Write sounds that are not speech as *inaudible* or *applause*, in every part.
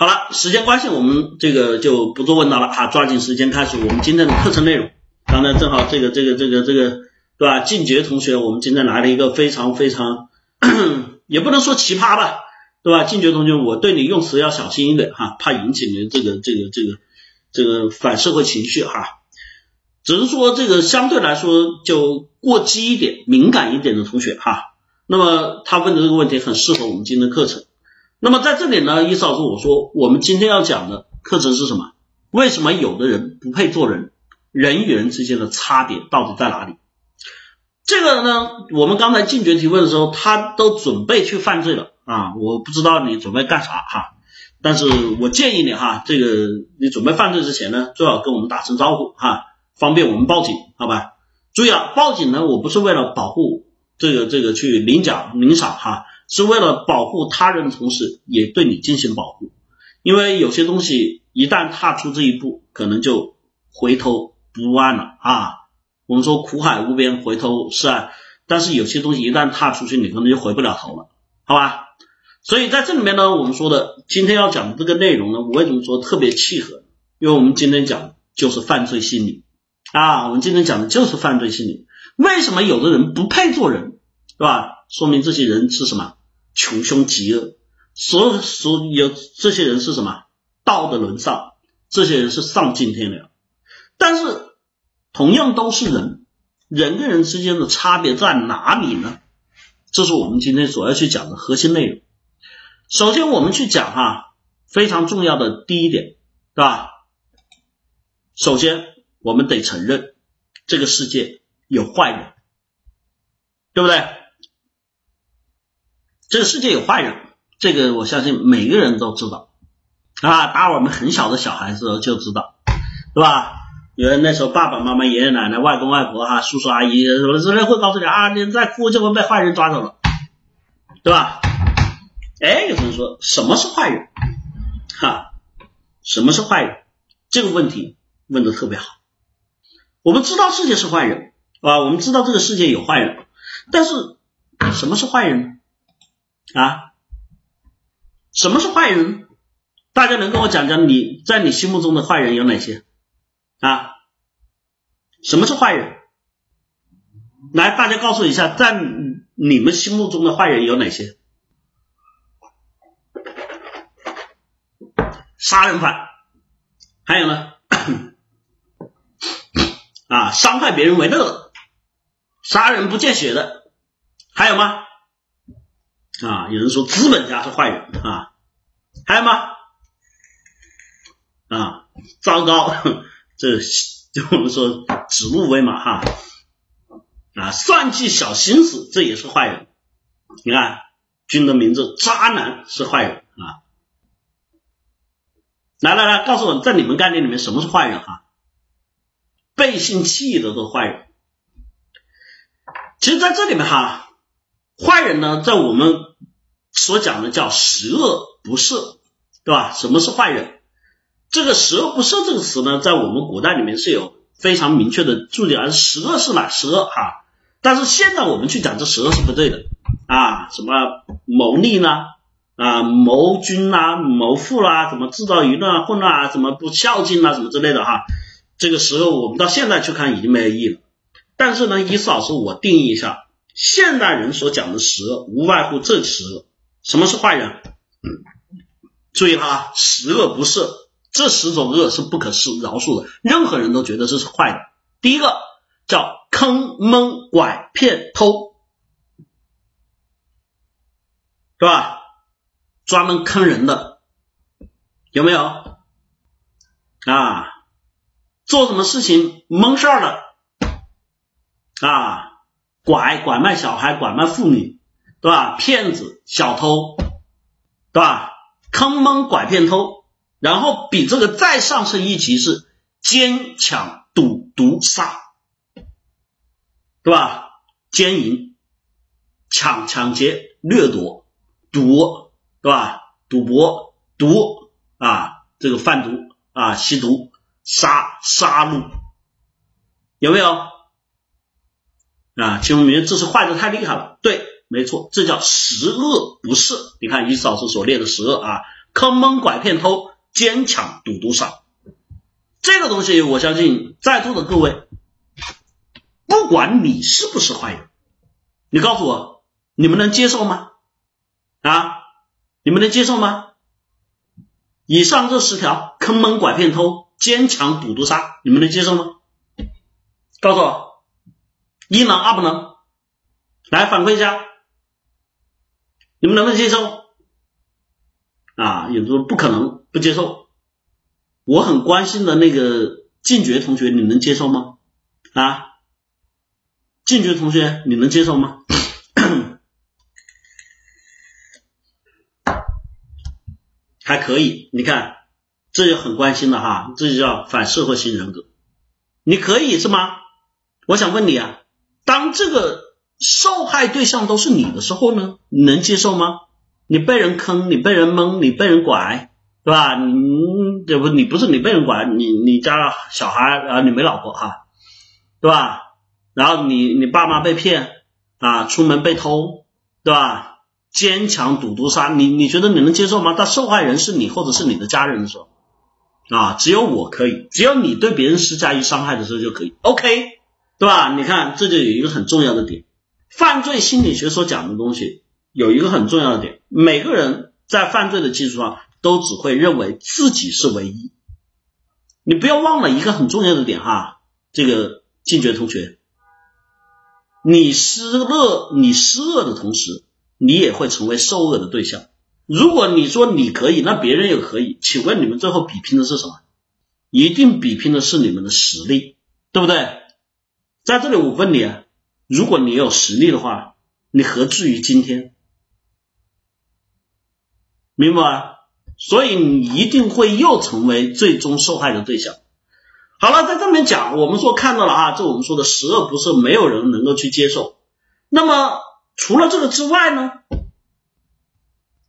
好了，时间关系，我们这个就不做问答了哈，抓紧时间开始我们今天的课程内容。刚才正好这个这个这个这个对吧？静觉同学，我们今天来了一个非常非常，*coughs* 也不能说奇葩吧，对吧？静觉同学，我对你用词要小心一点哈，怕引起你这个这个这个这个反社会情绪哈。只是说这个相对来说就过激一点、敏感一点的同学哈。那么他问的这个问题很适合我们今天的课程。那么在这里呢，伊老师我说，我们今天要讲的课程是什么？为什么有的人不配做人？人与人之间的差别到底在哪里？这个呢，我们刚才进觉提问的时候，他都准备去犯罪了啊！我不知道你准备干啥哈，但是我建议你哈，这个你准备犯罪之前呢，最好跟我们打声招呼哈，方便我们报警，好吧？注意啊，报警呢，我不是为了保护。这个这个去领奖领赏哈，是为了保护他人的同时，也对你进行保护。因为有些东西一旦踏出这一步，可能就回头不岸了啊。我们说苦海无边，回头是岸。但是有些东西一旦踏出去，你可能就回不了头了，好吧？所以在这里面呢，我们说的今天要讲的这个内容呢，我为什么说特别契合？因为我们今天讲就是犯罪心理啊，我们今天讲的就是犯罪心理。为什么有的人不配做人，对吧？说明这些人是什么？穷凶极恶，所所有这些人是什么？道德沦丧，这些人是丧尽天良。但是同样都是人，人跟人之间的差别在哪里呢？这是我们今天所要去讲的核心内容。首先，我们去讲哈，非常重要的第一点，对吧？首先，我们得承认这个世界。有坏人，对不对？这个世界有坏人，这个我相信每个人都知道啊。打我们很小的小孩子就知道，对吧？因为那时候爸爸妈妈、爷爷奶奶、外公外婆、哈叔叔阿姨什么之类会告诉你啊，你再哭就会被坏人抓走了，对吧？哎，有人说什么是坏人？哈，什么是坏人？这个问题问的特别好。我们知道世界是坏人。啊，我们知道这个世界有坏人，但是什么是坏人呢啊？什么是坏人？大家能跟我讲讲你在你心目中的坏人有哪些啊？什么是坏人？来，大家告诉一下，在你们心目中的坏人有哪些？杀人犯，还有呢？啊，伤害别人为乐。杀人不见血的还有吗？啊，有人说资本家是坏人啊，还有吗？啊，糟糕，这就我们说指鹿为马哈啊，算计小心思这也是坏人。你看，君的名字渣男是坏人啊。来来来，告诉我，在你们概念里面什么是坏人哈？背信弃义的都是坏人。其实，在这里面哈，坏人呢，在我们所讲的叫十恶不赦，对吧？什么是坏人？这个十恶不赦这个词呢，在我们古代里面是有非常明确的注解，而十恶是哪十恶哈？但是现在我们去讲这十恶是不对的啊，什么谋利呢？啊，谋君啦，谋富啦，什么制造舆论啊，混乱啊，什么不孝敬啊，什么之类的哈？这个时候我们到现在去看已经没有意义了。但是呢，伊斯老师，我定义一下，现代人所讲的十恶，无外乎这十恶。什么是坏人？注意哈，十恶不赦，这十种恶是不可释饶恕的，任何人都觉得这是坏的。第一个叫坑蒙拐骗偷，是吧？专门坑人的，有没有？啊，做什么事情蒙事儿的？啊，拐拐卖小孩，拐卖妇女，对吧？骗子、小偷，对吧？坑蒙拐骗偷，然后比这个再上升一级是奸抢赌毒杀，对吧？奸淫、抢抢劫、掠夺、赌，对吧？赌博、毒啊，这个贩毒啊，吸毒、杀杀戮，有没有？啊，请问明这是坏的太厉害了。对，没错，这叫十恶不赦。你看，于老师所列的十恶啊，坑蒙拐骗偷，奸抢赌毒杀。这个东西，我相信在座的各位，不管你是不是坏人，你告诉我，你们能接受吗？啊，你们能接受吗？以上这十条，坑蒙拐骗偷，奸抢赌毒杀，你们能接受吗？告诉我，一能二不能？来反馈一下，你们能不能接受？啊，有的说不可能，不接受。我很关心的那个进爵同学，你能接受吗？啊，进爵同学，你能接受吗？*coughs* 还可以，你看，这就很关心了哈，这就叫反社会型人格。你可以是吗？我想问你啊，当这个受害对象都是你的时候呢，你能接受吗？你被人坑，你被人蒙，你被人拐，对吧？你这不，你不是你被人拐，你你家小孩啊，你没老婆哈，对吧？然后你你爸妈被骗啊，出门被偷，对吧？坚强赌毒杀，你你觉得你能接受吗？但受害人是你或者是你的家人的时候啊，只有我可以，只有你对别人施加于伤害的时候就可以，OK。对吧？你看，这就有一个很重要的点，犯罪心理学所讲的东西有一个很重要的点，每个人在犯罪的基础上都只会认为自己是唯一。你不要忘了一个很重要的点哈，这个进爵同学，你施恶，你施恶的同时，你也会成为受恶的对象。如果你说你可以，那别人也可以，请问你们最后比拼的是什么？一定比拼的是你们的实力，对不对？在这里我问你啊，如果你有实力的话，你何至于今天？明白吗？所以你一定会又成为最终受害的对象。好了，在这边讲，我们说看到了啊，这我们说的十恶不赦，没有人能够去接受。那么除了这个之外呢？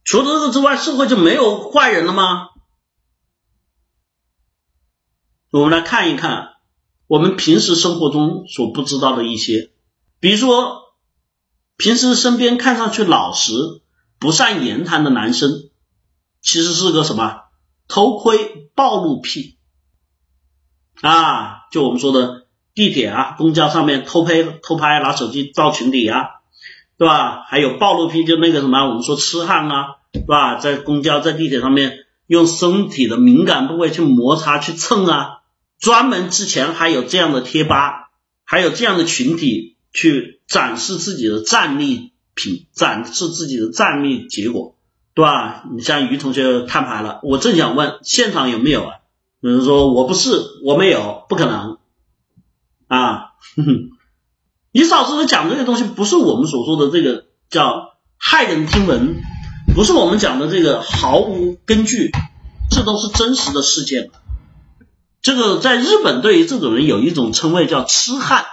除了这个之外，社会就没有坏人了吗？我们来看一看。我们平时生活中所不知道的一些，比如说，平时身边看上去老实、不善言谈的男生，其实是个什么偷窥暴露癖啊？就我们说的地铁啊、公交上面偷拍、偷拍拿手机照群体啊，对吧？还有暴露癖，就那个什么，我们说痴汉啊，对吧？在公交、在地铁上面用身体的敏感部位去摩擦、去蹭啊。专门之前还有这样的贴吧，还有这样的群体去展示自己的战利品，展示自己的战利结果，对吧？你像于同学摊牌了，我正想问现场有没有啊？有人说我不是，我没有，不可能啊！哼哼你嫂子讲这些东西，不是我们所说的这个叫骇人听闻，不是我们讲的这个毫无根据，这都是真实的事件。这个在日本对于这种人有一种称谓叫痴汉，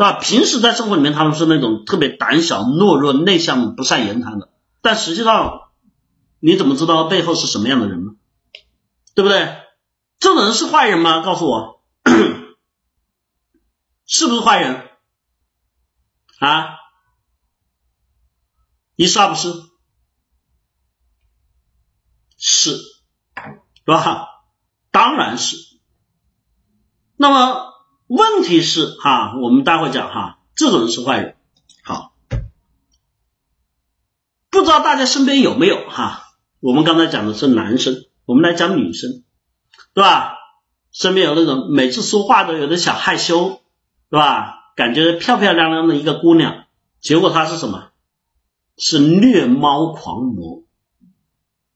对吧？平时在生活里面他们是那种特别胆小、懦弱、内向、不善言谈的，但实际上你怎么知道背后是什么样的人呢？对不对？这种人是坏人吗？告诉我，*clears throat* 是不是坏人啊？一是二不是？是，是吧？当然是，那么问题是哈，我们待会讲哈，这种人是坏人。好，不知道大家身边有没有哈？我们刚才讲的是男生，我们来讲女生，对吧？身边有那种每次说话都有点小害羞，对吧？感觉漂漂亮亮的一个姑娘，结果她是什么？是虐猫狂魔，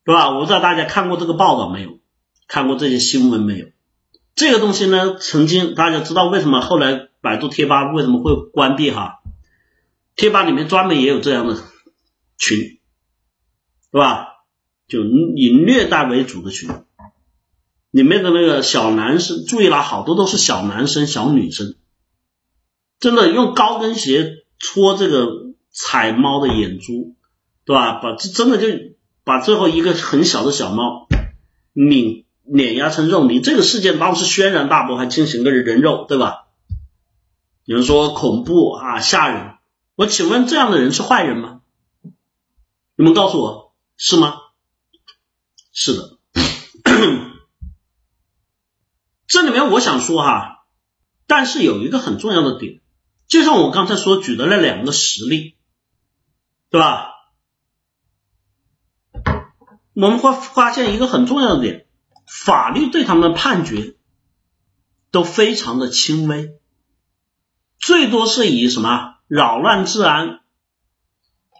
对吧？我不知道大家看过这个报道没有？看过这些新闻没有？这个东西呢，曾经大家知道为什么后来百度贴吧为什么会关闭哈？贴吧里面专门也有这样的群，是吧？就以虐待为主的群，里面的那个小男生，注意了，好多都是小男生、小女生，真的用高跟鞋戳这个踩猫的眼珠，对吧？把这真的就把最后一个很小的小猫拧。碾压成肉泥，这个事件当时轩然大波，还进行个人肉，对吧？有人说恐怖啊，吓人。我请问这样的人是坏人吗？你们告诉我是吗？是的，*clears throat* 这里面我想说哈，但是有一个很重要的点，就像我刚才所举的那两个实例，对吧？我们会发现一个很重要的点，法律对他们的判决都非常的轻微，最多是以什么扰乱治安，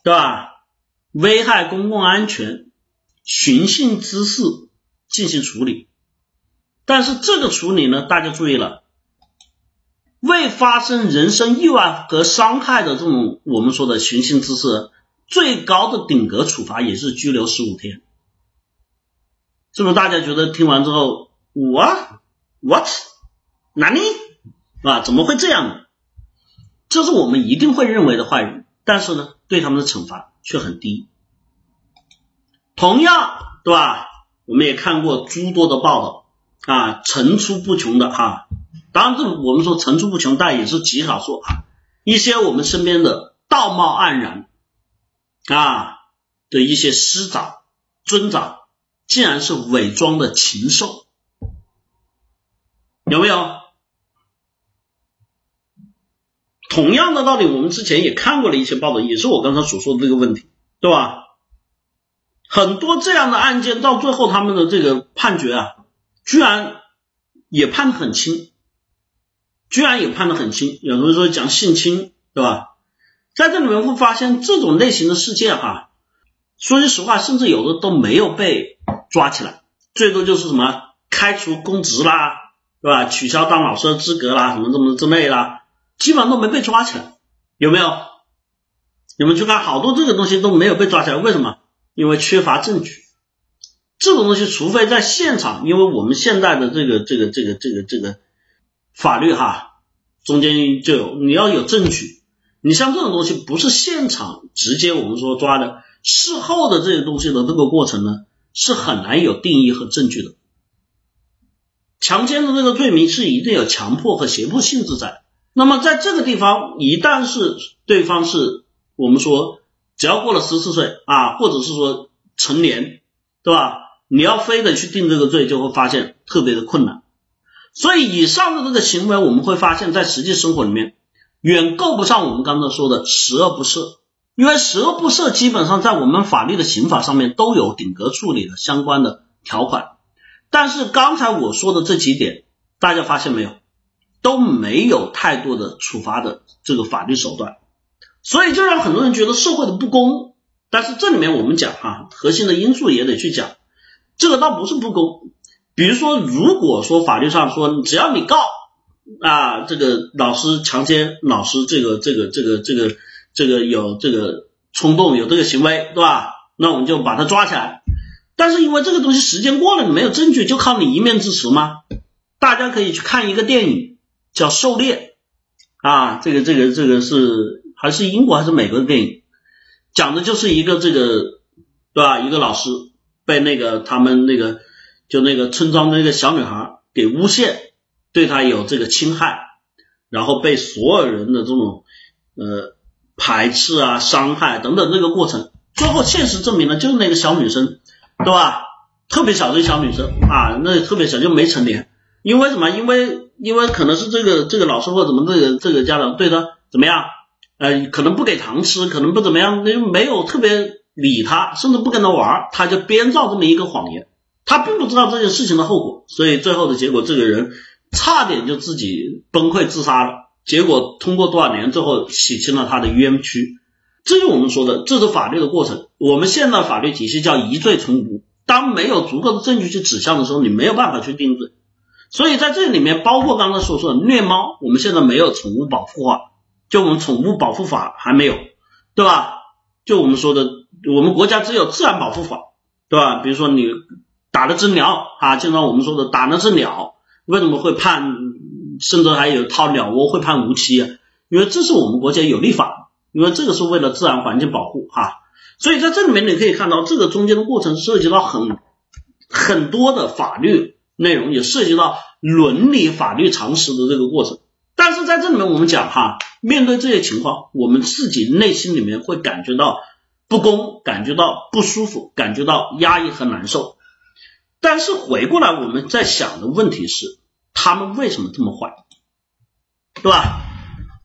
对吧？危害公共安全。寻衅滋事进行处理，但是这个处理呢，大家注意了，未发生人身意外和伤害的这种我们说的寻衅滋事，最高的顶格处罚也是拘留十五天，是不是？大家觉得听完之后，what what 哪里啊？怎么会这样呢？这是我们一定会认为的坏人，但是呢，对他们的惩罚却很低。同样，对吧？我们也看过诸多的报道啊，层出不穷的哈。当然，这我们说层出不穷，但也是极少数啊。一些我们身边的道貌岸然啊的一些师长、尊长，竟然是伪装的禽兽，有没有？同样的道理，我们之前也看过了一些报道，也是我刚才所说的这个问题，对吧？很多这样的案件到最后，他们的这个判决啊，居然也判的很轻，居然也判的很轻。有同学说讲性侵，对吧？在这里面会发现这种类型的事件哈，说句实话，甚至有的都没有被抓起来，最多就是什么开除公职啦，对吧？取消当老师的资格啦，什么什么之类啦，基本上都没被抓起来，有没有？你们去看，好多这个东西都没有被抓起来，为什么？因为缺乏证据，这种东西，除非在现场，因为我们现在的这个这个这个这个这个法律哈，中间就有你要有证据，你像这种东西不是现场直接我们说抓的，事后的这些东西的这个过程呢，是很难有定义和证据的。强奸的这个罪名是一定有强迫和胁迫性质在，那么在这个地方，一旦是对方是我们说。只要过了十四岁啊，或者是说成年，对吧？你要非得去定这个罪，就会发现特别的困难。所以以上的这个行为，我们会发现在实际生活里面远够不上我们刚才说的十恶不赦，因为十恶不赦基本上在我们法律的刑法上面都有顶格处理的相关的条款。但是刚才我说的这几点，大家发现没有，都没有太多的处罚的这个法律手段。所以就让很多人觉得社会的不公，但是这里面我们讲哈，核心的因素也得去讲，这个倒不是不公。比如说，如果说法律上说，只要你告啊，这个老师强奸老师，这个这个这个这个这个有这个冲动，有这个行为，对吧？那我们就把他抓起来。但是因为这个东西时间过了，你没有证据，就靠你一面之词吗？大家可以去看一个电影叫《狩猎》啊，这个这个这个是。还是英国还是美国的电影，讲的就是一个这个，对吧？一个老师被那个他们那个就那个村庄的那个小女孩给诬陷，对她有这个侵害，然后被所有人的这种呃排斥啊、伤害等等这个过程，最后现实证明了就是那个小女生，对吧？特别小的小女生啊，那特别小就没成年，因为什么？因为因为可能是这个这个老师或怎么这个这个家长对她怎么样？呃，可能不给糖吃，可能不怎么样，那就没有特别理他，甚至不跟他玩，他就编造这么一个谎言。他并不知道这件事情的后果，所以最后的结果，这个人差点就自己崩溃自杀了。结果通过多少年，最后洗清了他的冤屈。这是我们说的，这是法律的过程。我们现在法律体系叫疑罪从无，当没有足够的证据去指向的时候，你没有办法去定罪。所以在这里面，包括刚才所说的虐猫，我们现在没有宠物保护法。就我们宠物保护法还没有，对吧？就我们说的，我们国家只有自然保护法，对吧？比如说你打了只鸟啊，就像我们说的打了只鸟，为什么会判，甚至还有掏鸟窝会判无期？因为这是我们国家有立法，因为这个是为了自然环境保护哈。所以在这里面你可以看到，这个中间的过程涉及到很很多的法律内容，也涉及到伦理法律常识的这个过程。但是在这里面，我们讲哈，面对这些情况，我们自己内心里面会感觉到不公，感觉到不舒服，感觉到压抑和难受。但是回过来我们在想的问题是，他们为什么这么坏，对吧？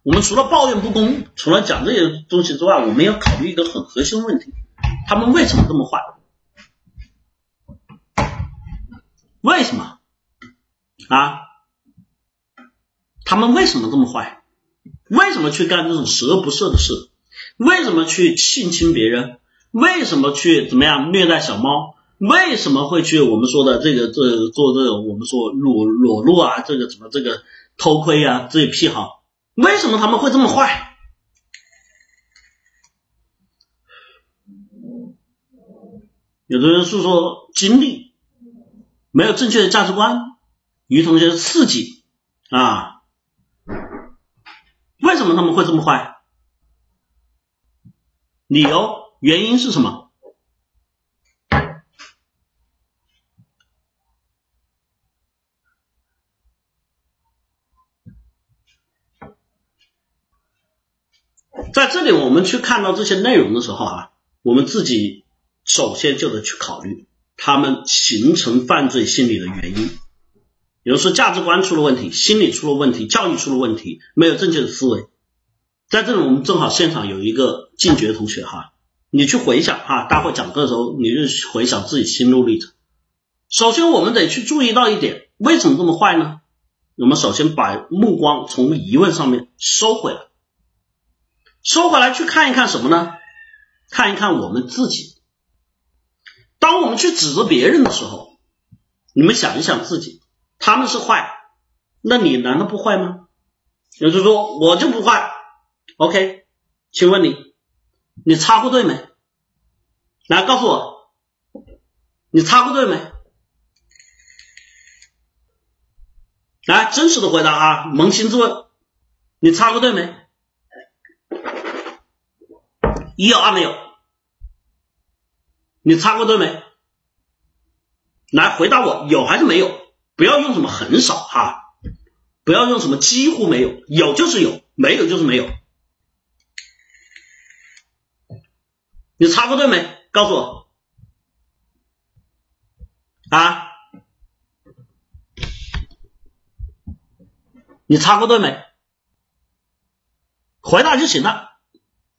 我们除了抱怨不公，除了讲这些东西之外，我们要考虑一个很核心的问题：他们为什么这么坏？为什么啊？他们为什么这么坏？为什么去干这种十恶不赦的事？为什么去性侵别人？为什么去怎么样虐待小猫？为什么会去我们说的这个这做这种我们说裸裸露啊，这个什么这个偷窥啊这些癖好？为什么他们会这么坏？有的人是说经历没有正确的价值观，于同学刺激啊？为什么他们会这么坏？理由原因是什么？在这里，我们去看到这些内容的时候啊，我们自己首先就得去考虑他们形成犯罪心理的原因。比如说价值观出了问题，心理出了问题，教育出了问题，没有正确的思维。在这里，我们正好现场有一个进觉同学哈，你去回想哈，待会讲课的时候，你就回想自己心路历程。首先，我们得去注意到一点，为什么这么坏呢？我们首先把目光从疑问上面收回来。收回来去看一看什么呢？看一看我们自己。当我们去指责别人的时候，你们想一想自己，他们是坏，那你难道不坏吗？有人说我就不坏，OK？请问你，你插过队没？来告诉我，你插过队没？来，真实的回答啊，扪心自问，你插过队没？一有二没有，你插过队没？来回答我，有还是没有？不要用什么很少哈，不要用什么几乎没有，有就是有，没有就是没有。你插过队没？告诉我啊，你插过队没？回答就行了。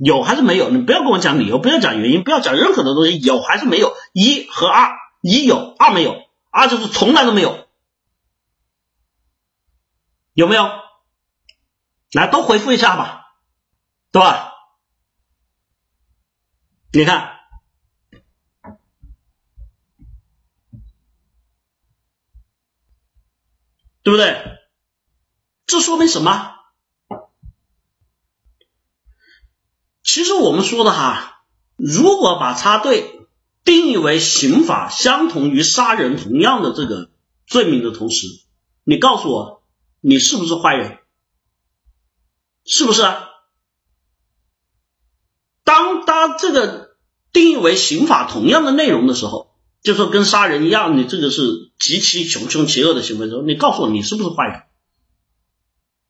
有还是没有？你不要跟我讲理由，不要讲原因，不要讲任何的东西。有还是没有？一和二，一有，二没有，二就是从来都没有。有没有？来，都回复一下吧，对吧？你看，对不对？这说明什么？其实我们说的哈，如果把插队定义为刑法相同于杀人同样的这个罪名的同时，你告诉我，你是不是坏人？是不是？当当这个定义为刑法同样的内容的时候，就说跟杀人一样，你这个是极其穷凶极恶的行为的时候，你告诉我，你是不是坏人？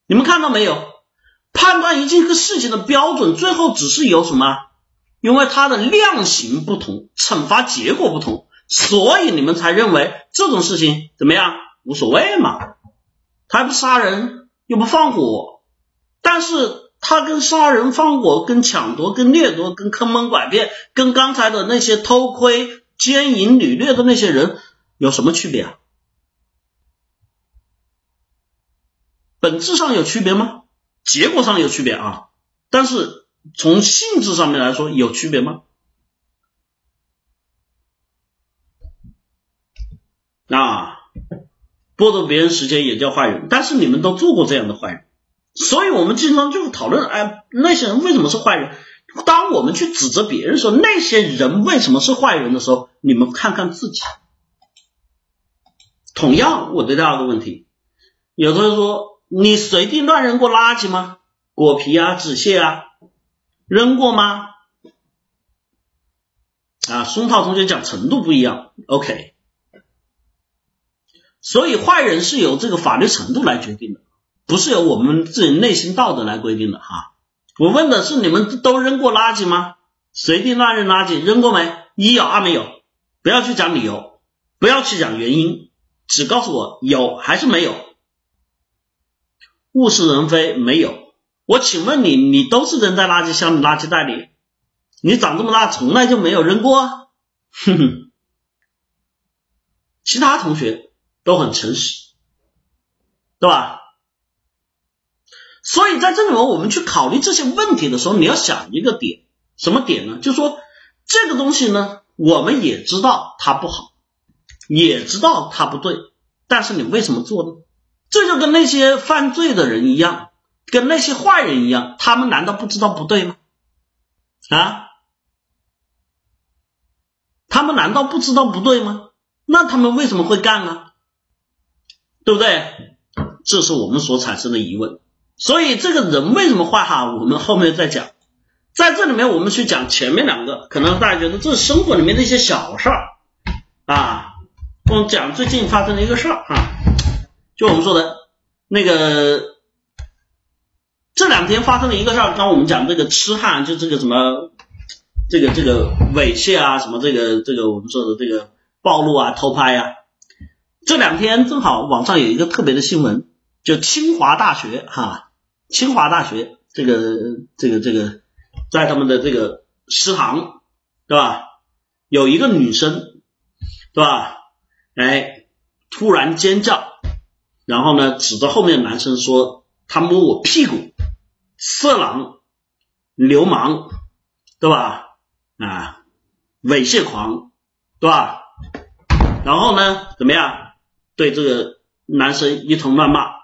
你们看到没有？判断一件个事情的标准，最后只是有什么？因为它的量刑不同，惩罚结果不同，所以你们才认为这种事情怎么样？无所谓嘛，他还不杀人又不放火，但是他跟杀人放火、跟抢夺、跟掠夺、跟坑蒙拐骗、跟刚才的那些偷窥、奸淫、掳掠的那些人有什么区别啊？本质上有区别吗？结果上有区别啊，但是从性质上面来说有区别吗？啊，剥夺别人时间也叫坏人，但是你们都做过这样的坏人，所以我们经常就讨论，哎，那些人为什么是坏人？当我们去指责别人说那些人为什么是坏人的时候，你们看看自己。同样，我对第二个问题，有的人说。你随地乱扔过垃圾吗？果皮啊、纸屑啊，扔过吗？啊，松涛同学讲程度不一样，OK。所以坏人是由这个法律程度来决定的，不是由我们自己内心道德来规定的哈。我问的是你们都扔过垃圾吗？随地乱扔垃圾扔过没？一有二没有，不要去讲理由，不要去讲原因，只告诉我有还是没有。物是人非，没有。我请问你，你都是扔在垃圾箱的垃圾袋里，你长这么大从来就没有扔过？哼哼。其他同学都很诚实，对吧？所以在这里面，我们去考虑这些问题的时候，你要想一个点，什么点呢？就是说这个东西呢，我们也知道它不好，也知道它不对，但是你为什么做呢？这就跟那些犯罪的人一样，跟那些坏人一样，他们难道不知道不对吗？啊？他们难道不知道不对吗？那他们为什么会干呢？对不对？这是我们所产生的疑问。所以这个人为什么坏哈？我们后面再讲。在这里面，我们去讲前面两个，可能大家觉得这是生活里面的一些小事儿啊。我们讲最近发生的一个事儿啊，就我们说的那个这两天发生了一个事儿。刚我们讲这个痴汉，就这个什么这个这个猥亵啊，什么这个这个我们说的这个暴露啊、偷拍呀。这两天正好网上有一个特别的新闻，就清华大学哈。清华大学这个这个这个，在他们的这个食堂，对吧？有一个女生，对吧？哎，突然尖叫，然后呢，指着后面的男生说：“他摸我屁股，色狼、流氓，对吧？啊，猥亵狂，对吧？然后呢，怎么样？对这个男生一通乱骂。”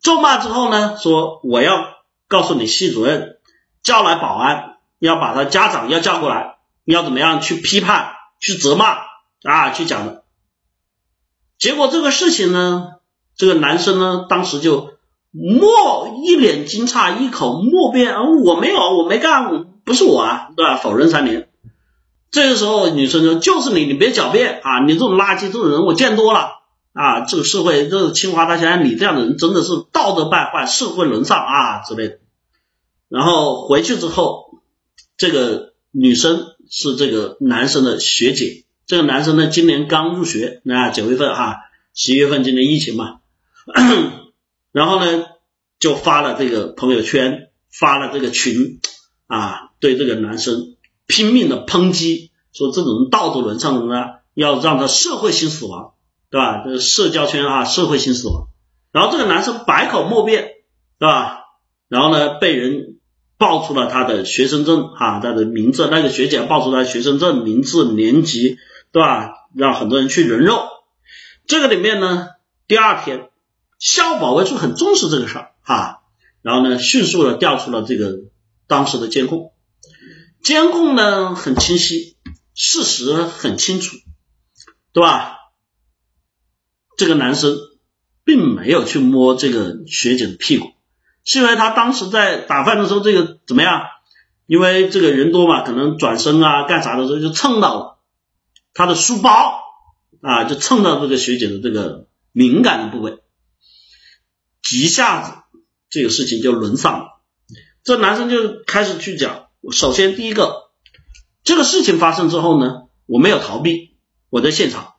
咒骂之后呢，说我要告诉你系主任，叫来保安，要把他家长要叫过来，要怎么样去批判、去责骂啊，去讲。结果这个事情呢，这个男生呢，当时就默一脸惊诧，一口默辩，我没有，我没干，不是我啊，对吧？否认三连。这个时候女生说，就是你，你别狡辩啊，你这种垃圾，这种人我见多了。啊，这个社会，这个清华大学，你这样的人真的是道德败坏，社会沦丧啊之类的。然后回去之后，这个女生是这个男生的学姐，这个男生呢今年刚入学，啊九月份哈，十一月份今年疫情嘛，*coughs* 然后呢就发了这个朋友圈，发了这个群啊，对这个男生拼命的抨击，说这种道德沦丧的呢，要让他社会性死亡。对吧？这社交圈啊，社会性死亡。然后这个男生百口莫辩，对吧？然后呢，被人爆出了他的学生证哈，他的名字。那个学姐爆出来学生证、名字、年级，对吧？让很多人去人肉。这个里面呢，第二天，校保卫处很重视这个事儿哈，然后呢，迅速的调出了这个当时的监控，监控呢很清晰，事实很清楚，对吧？这个男生并没有去摸这个学姐的屁股，是因为他当时在打饭的时候，这个怎么样？因为这个人多嘛，可能转身啊干啥的时候就蹭到了他的书包啊，就蹭到这个学姐的这个敏感的部位，一下子这个事情就沦丧了。这男生就开始去讲，首先第一个，这个事情发生之后呢，我没有逃避，我在现场。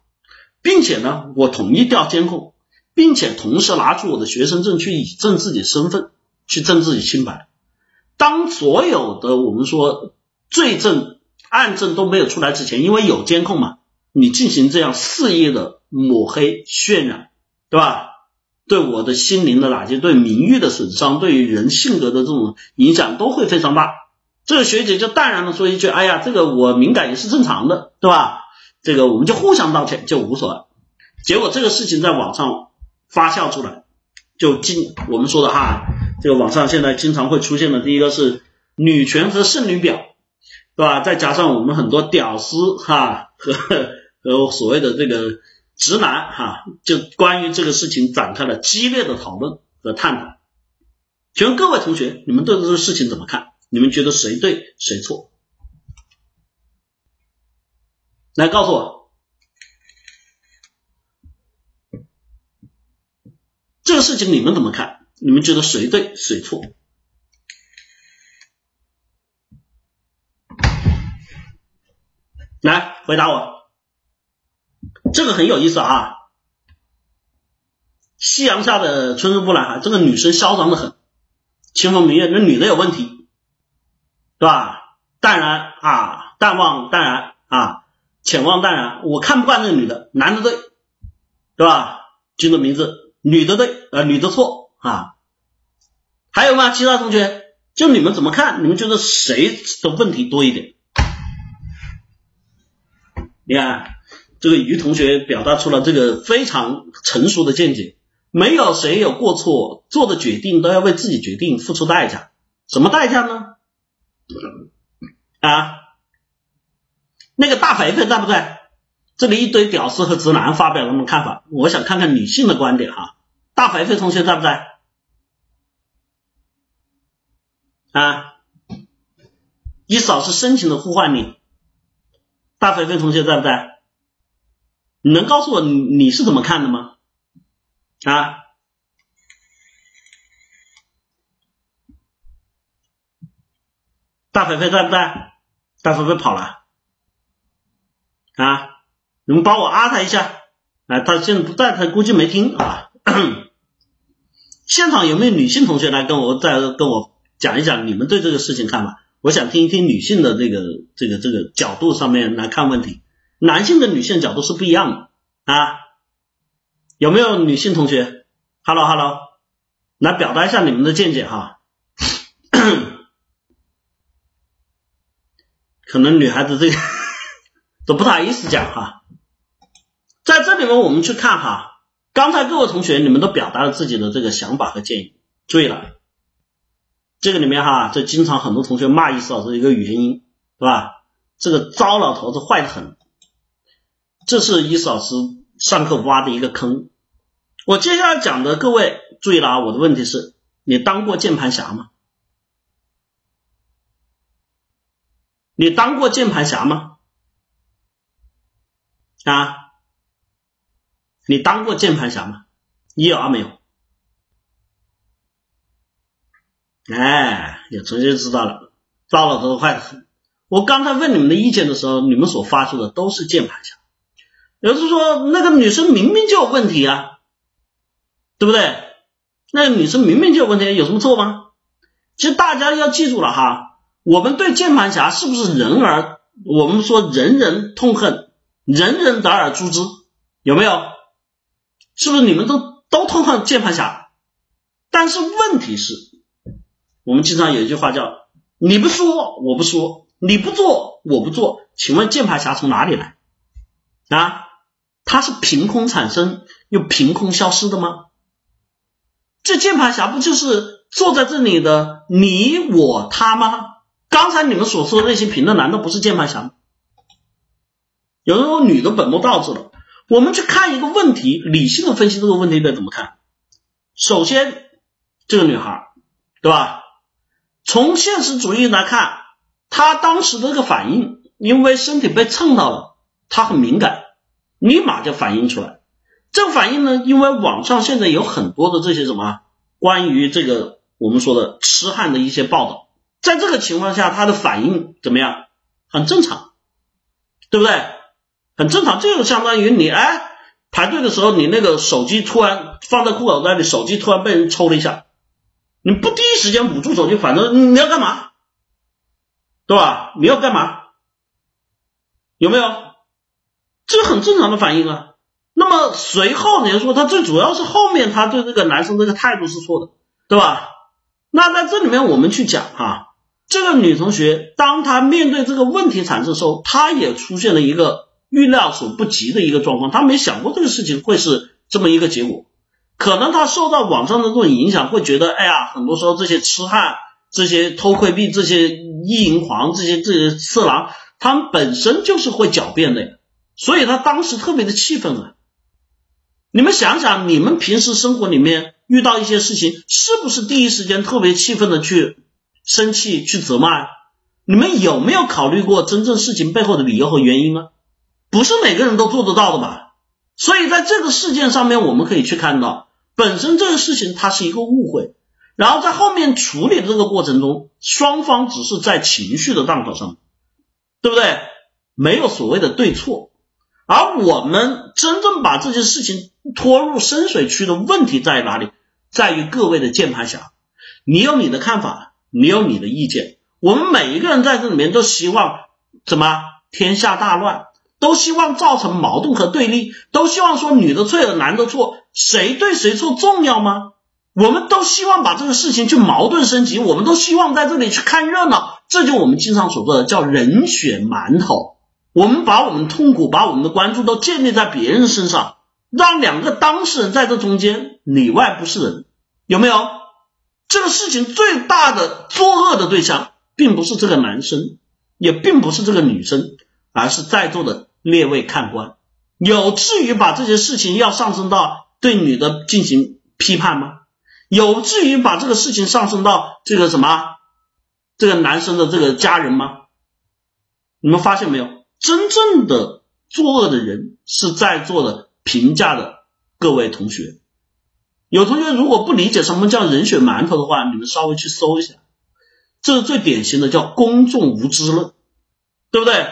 并且呢，我统一调监控，并且同时拿出我的学生证去以证自己身份，去证自己清白。当所有的我们说罪证、案证都没有出来之前，因为有监控嘛，你进行这样肆意的抹黑、渲染，对吧？对我的心灵的打击，对名誉的损伤，对于人性格的这种影响都会非常大。这个学姐就淡然的说一句：“哎呀，这个我敏感也是正常的，对吧？”这个我们就互相道歉就无所谓，结果这个事情在网上发酵出来，就经我们说的哈，这个网上现在经常会出现的，第一个是女权和剩女婊，对吧？再加上我们很多屌丝哈和和所谓的这个直男哈，就关于这个事情展开了激烈的讨论和探讨。请问各位同学，你们对这个事情怎么看？你们觉得谁对谁错？来告诉我，这个事情你们怎么看？你们觉得谁对谁错？来回答我。这个很有意思啊。夕阳下的春日不来哈，这个女生嚣张的很，清风明月，那女的有问题，对吧？淡然啊，淡忘淡然啊，浅忘淡然。我看不惯这个女的，男的对，对吧？记住名字，女的对，呃，女的错啊。还有吗？其他同学，就你们怎么看？你们觉得谁的问题多一点？你看，这个于同学表达出了这个非常成熟的见解。没有谁有过错，做的决定都要为自己决定付出代价。什么代价呢？啊，那个大肥肥在不在？这里一堆屌丝和直男发表他们看法，我想看看女性的观点哈。大肥肥同学在不在？啊，一嫂是深情的呼唤你。大肥肥同学在不在？你能告诉我你你是怎么看的吗？啊，大肥肥在不在？大肥肥跑了啊！你们帮我啊他一下，啊，他现在不在，他估计没听啊。现场有没有女性同学来跟我再跟我讲一讲你们对这个事情看法？我想听一听女性的这个这个这个角度上面来看问题，男性的女性角度是不一样的啊。有没有女性同学？Hello Hello，来表达一下你们的见解哈。*coughs* 可能女孩子这个 *laughs* 都不太好意思讲哈。在这里面我们去看哈，刚才各位同学你们都表达了自己的这个想法和建议，注意了，这个里面哈，这经常很多同学骂意思老师一个原因，对吧？这个糟老头子坏的很，这是意思老师。上课挖的一个坑，我接下来讲的各位注意了啊！我的问题是，你当过键盘侠吗？你当过键盘侠吗？啊？你当过键盘侠吗？一有二没有？哎，有同学知道了，糟老头子坏的很。我刚才问你们的意见的时候，你们所发出的都是键盘侠。也就是说，那个女生明明就有问题啊，对不对？那个女生明明就有问题，有什么错吗？其实大家要记住了哈，我们对键盘侠是不是人而我们说人人痛恨，人人得而诛之，有没有？是不是你们都都痛恨键盘侠？但是问题是，我们经常有一句话叫“你不说我不说，你不做我不做”，请问键盘侠从哪里来啊？它是凭空产生又凭空消失的吗？这键盘侠不就是坐在这里的你我他吗？刚才你们所说的那些评论难道不是键盘侠吗？有人说女的本末倒置了。我们去看一个问题，理性的分析这个问题该怎么看？首先，这个女孩，对吧？从现实主义来看，她当时的这个反应，因为身体被蹭到了，她很敏感。立马就反映出来，这个反应呢，因为网上现在有很多的这些什么关于这个我们说的痴汉的一些报道，在这个情况下，他的反应怎么样？很正常，对不对？很正常，这就相当于你哎排队的时候，你那个手机突然放在裤口袋里，手机突然被人抽了一下，你不第一时间捂住手机，反正你要干嘛？对吧？你要干嘛？有没有？这很正常的反应啊。那么随后你要说他最主要是后面他对这个男生这个态度是错的，对吧？那在这里面我们去讲哈，这个女同学当她面对这个问题产生的时候，她也出现了一个预料所不及的一个状况，她没想过这个事情会是这么一个结果。可能她受到网上的这种影响，会觉得哎呀，很多时候这些痴汉、这些偷窥癖、这些意淫狂、这些这些色狼，他们本身就是会狡辩的呀。所以他当时特别的气愤啊！你们想想，你们平时生活里面遇到一些事情，是不是第一时间特别气愤的去生气、去责骂？你们有没有考虑过真正事情背后的理由和原因呢？不是每个人都做得到的吧？所以在这个事件上面，我们可以去看到，本身这个事情它是一个误会，然后在后面处理的这个过程中，双方只是在情绪的档口上，对不对？没有所谓的对错。而我们真正把这件事情拖入深水区的问题在哪里？在于各位的键盘侠，你有你的看法，你有你的意见，我们每一个人在这里面都希望怎么天下大乱，都希望造成矛盾和对立，都希望说女的错男的错，谁对谁错重要吗？我们都希望把这个事情去矛盾升级，我们都希望在这里去看热闹，这就我们经常所说的叫人血馒头。我们把我们痛苦，把我们的关注都建立在别人身上，让两个当事人在这中间里外不是人，有没有？这个事情最大的作恶的对象，并不是这个男生，也并不是这个女生，而是在座的列位看官。有至于把这些事情要上升到对女的进行批判吗？有至于把这个事情上升到这个什么这个男生的这个家人吗？你们发现没有？真正的作恶的人是在座的评价的各位同学。有同学如果不理解什么叫人血馒头的话，你们稍微去搜一下，这是最典型的叫公众无知论，对不对？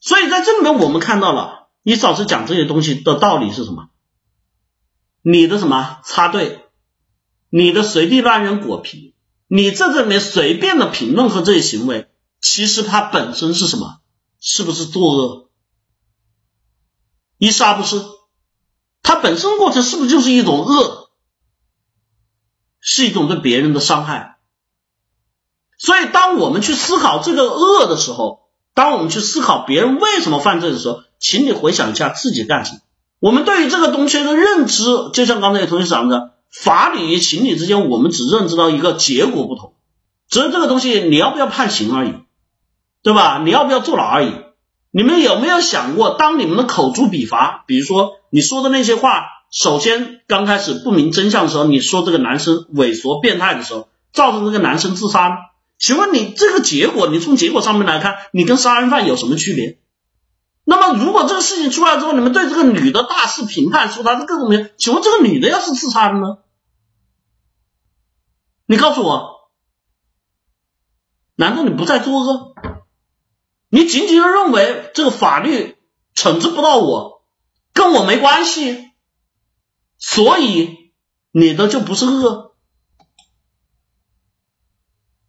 所以在这里面我们看到了，你老师讲这些东西的道理是什么？你的什么插队，你的随地乱扔果皮，你在这里面随便的评论和这些行为，其实它本身是什么？是不是作恶？一杀不是，它本身过程是不是就是一种恶？是一种对别人的伤害。所以，当我们去思考这个恶的时候，当我们去思考别人为什么犯罪的时候，请你回想一下自己干什么。我们对于这个东西的认知，就像刚才有同学讲的，法理与情理之间，我们只认知到一个结果不同，只是这个东西你要不要判刑而已。对吧？你要不要坐牢而已？你们有没有想过，当你们的口诛笔伐，比如说你说的那些话，首先刚开始不明真相的时候，你说这个男生猥琐变态的时候，造成这个男生自杀？请问你这个结果，你从结果上面来看，你跟杀人犯有什么区别？那么如果这个事情出来之后，你们对这个女的大肆评判，说她是各种原因，请问这个女的要是自杀了呢？你告诉我，难道你不在作恶？你仅仅的认为这个法律惩治不到我，跟我没关系，所以你的就不是恶。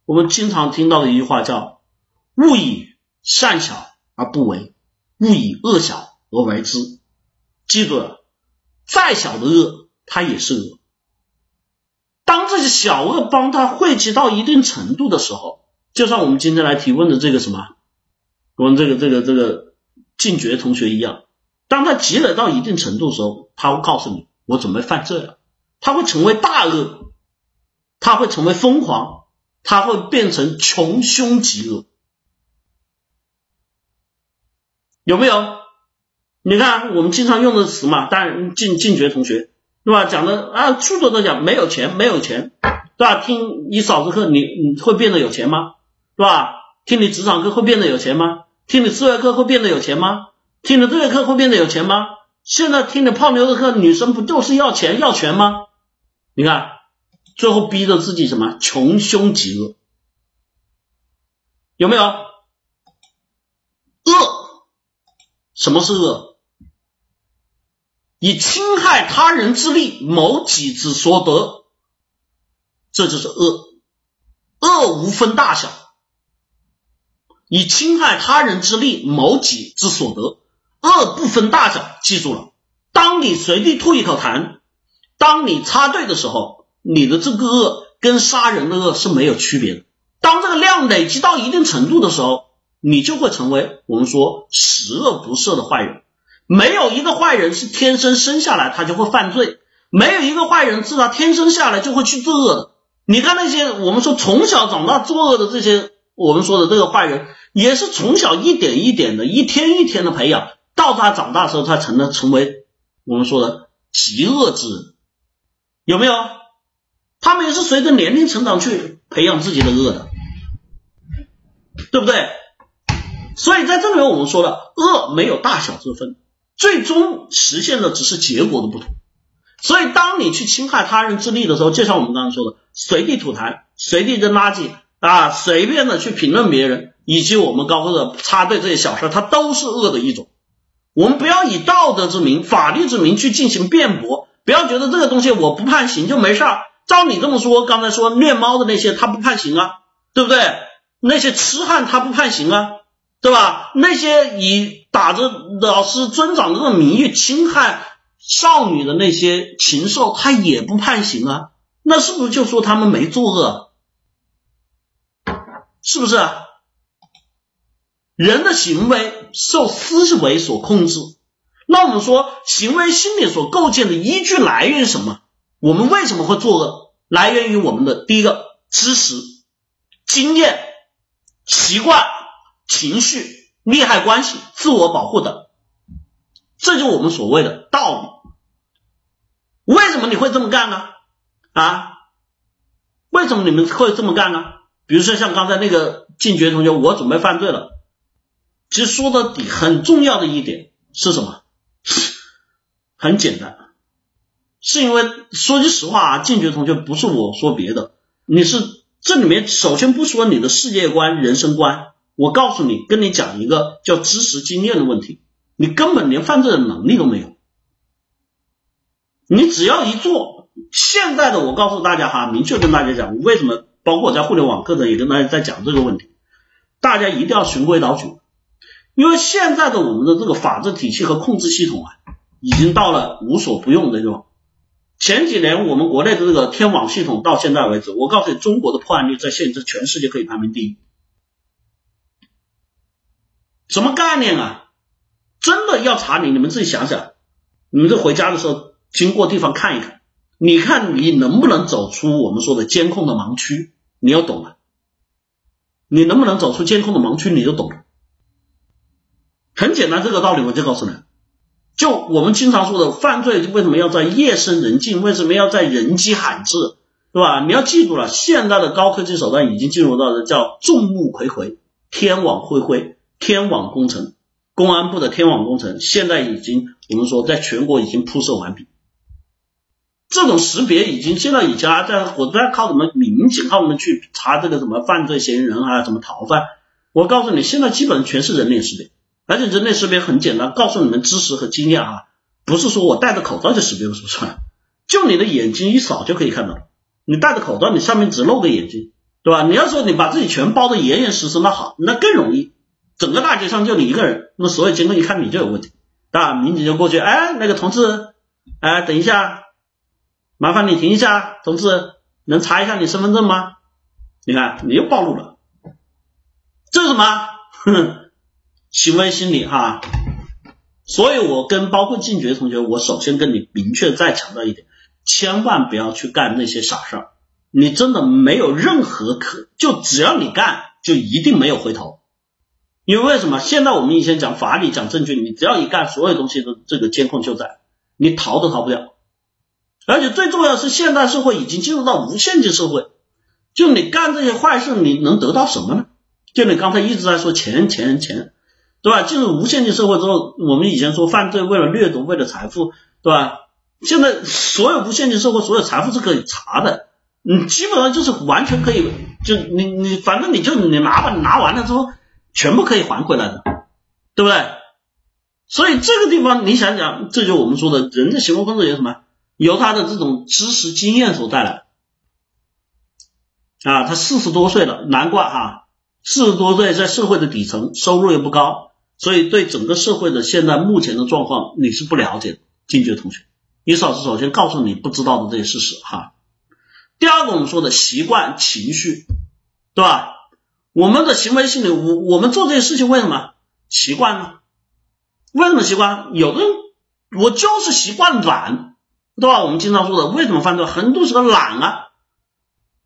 我们经常听到的一句话叫“勿以善小而不为，勿以恶小而为之”。记住了，再小的恶，它也是恶。当这些小恶帮他汇集到一定程度的时候，就像我们今天来提问的这个什么？跟这个这个这个进爵同学一样，当他积累到一定程度的时候，他会告诉你，我准备犯罪了，他会成为大恶，他会成为疯狂，他会变成穷凶极恶，有没有？你看我们经常用的词嘛，当然进进爵同学对吧？讲的啊，粗俗的讲，没有钱，没有钱，对吧？听你嫂子课，你你会变得有钱吗？对吧？听你职场课会变得有钱吗？听你思维课会变得有钱吗？听你这个课会变得有钱吗？现在听你泡妞的课，女生不就是要钱要权吗？你看，最后逼着自己什么穷凶极恶，有没有？恶，什么是恶？以侵害他人之力谋己之所得，这就是恶。恶无分大小。以侵害他人之利谋己之所得，恶不分大小。记住了，当你随地吐一口痰，当你插队的时候，你的这个恶跟杀人的恶是没有区别的。当这个量累积到一定程度的时候，你就会成为我们说十恶不赦的坏人。没有一个坏人是天生生下来他就会犯罪，没有一个坏人是他天生下来就会去作恶的。你看那些我们说从小长大作恶的这些。我们说的这个坏人，也是从小一点一点的，一天一天的培养，到他长大的时候，他成了成为我们说的极恶之人，有没有？他们也是随着年龄成长去培养自己的恶的，对不对？所以在这里面，我们说了，恶没有大小之分，最终实现的只是结果的不同。所以，当你去侵害他人之力的时候，就像我们刚才说的，随地吐痰，随地扔垃圾。啊，随便的去评论别人，以及我们高科的插队这些小事，它都是恶的一种。我们不要以道德之名、法律之名去进行辩驳，不要觉得这个东西我不判刑就没事儿。照你这么说，刚才说虐猫的那些他不判刑啊，对不对？那些痴汉他不判刑啊，对吧？那些以打着老师尊长的这种名义侵害少女的那些禽兽，他也不判刑啊？那是不是就说他们没作恶？是不是？人的行为受思维所控制，那我们说行为心理所构建的依据来源于什么？我们为什么会作恶？来源于我们的第一个知识、经验、习惯、情绪、利害关系、自我保护等，这就是我们所谓的道理。为什么你会这么干呢？啊？为什么你们会这么干呢？比如说像刚才那个进爵同学，我准备犯罪了。其实说到底，很重要的一点是什么？很简单。是因为说句实话啊，进爵同学不是我说别的，你是这里面首先不说你的世界观、人生观，我告诉你，跟你讲一个叫知识经验的问题，你根本连犯罪的能力都没有。你只要一做，现在的我告诉大家哈，明确跟大家讲，为什么？包括我在互联网课程也跟大家在讲这个问题，大家一定要循规蹈矩，因为现在的我们的这个法治体系和控制系统啊，已经到了无所不用的这种。前几年我们国内的这个天网系统到现在为止，我告诉你，中国的破案率在现在全世界可以排名第一。什么概念啊？真的要查你，你们自己想想，你们这回家的时候经过地方看一看，你看你能不能走出我们说的监控的盲区？你要懂了，你能不能走出监控的盲区？你就懂了。很简单，这个道理我就告诉你。就我们经常说的犯罪，为什么要在夜深人静？为什么要在人迹罕至？对吧？你要记住了，现在的高科技手段已经进入到了叫众目睽睽、天网恢恢、天网工程。公安部的天网工程现在已经，我们说在全国已经铺设完毕。这种识别已经现在已经啊，在我在靠什么民警，靠我们去查这个什么犯罪嫌疑人啊，什么逃犯。我告诉你，现在基本全是人脸识别。而且人类识别很简单，告诉你们知识和经验啊，不是说我戴着口罩就识别不出来，就你的眼睛一扫就可以看到。你戴着口罩，你上面只露个眼睛，对吧？你要说你把自己全包的严严实实，那好，那更容易。整个大街上就你一个人，那所有监控一看你就有问题，啊，民警就过去，哎，那个同志，哎，等一下，麻烦你停一下，同志，能查一下你身份证吗？你看你又暴露了，这是什么？哼。行为心理哈，所以我跟包括进爵同学，我首先跟你明确再强调一点，千万不要去干那些傻事儿，你真的没有任何可，就只要你干，就一定没有回头。因为为什么？现在我们以前讲法理讲证据，你只要一干，所有东西都这个监控就在，你逃都逃不掉。而且最重要的是，现代社会已经进入到无限制社会，就你干这些坏事，你能得到什么呢？就你刚才一直在说钱钱钱。对吧？进入无限制社会之后，我们以前说犯罪为了掠夺，为了财富，对吧？现在所有无限制社会，所有财富是可以查的，你基本上就是完全可以，就你你反正你就你拿吧，你拿完了之后，全部可以还回来的，对不对？所以这个地方你想想，这就是我们说的人的行为方式有什么？由他的这种知识经验所带来。啊，他四十多岁了，难怪哈。四十多岁在社会的底层，收入又不高，所以对整个社会的现在目前的状况你是不了解的。金爵同学，你老师首先告诉你不知道的这些事实哈。第二个我们说的习惯情绪，对吧？我们的行为心理，我我们做这些事情为什么习惯呢？为什么习惯？有的人我就是习惯懒，对吧？我们经常说的为什么犯罪，很多时候懒啊，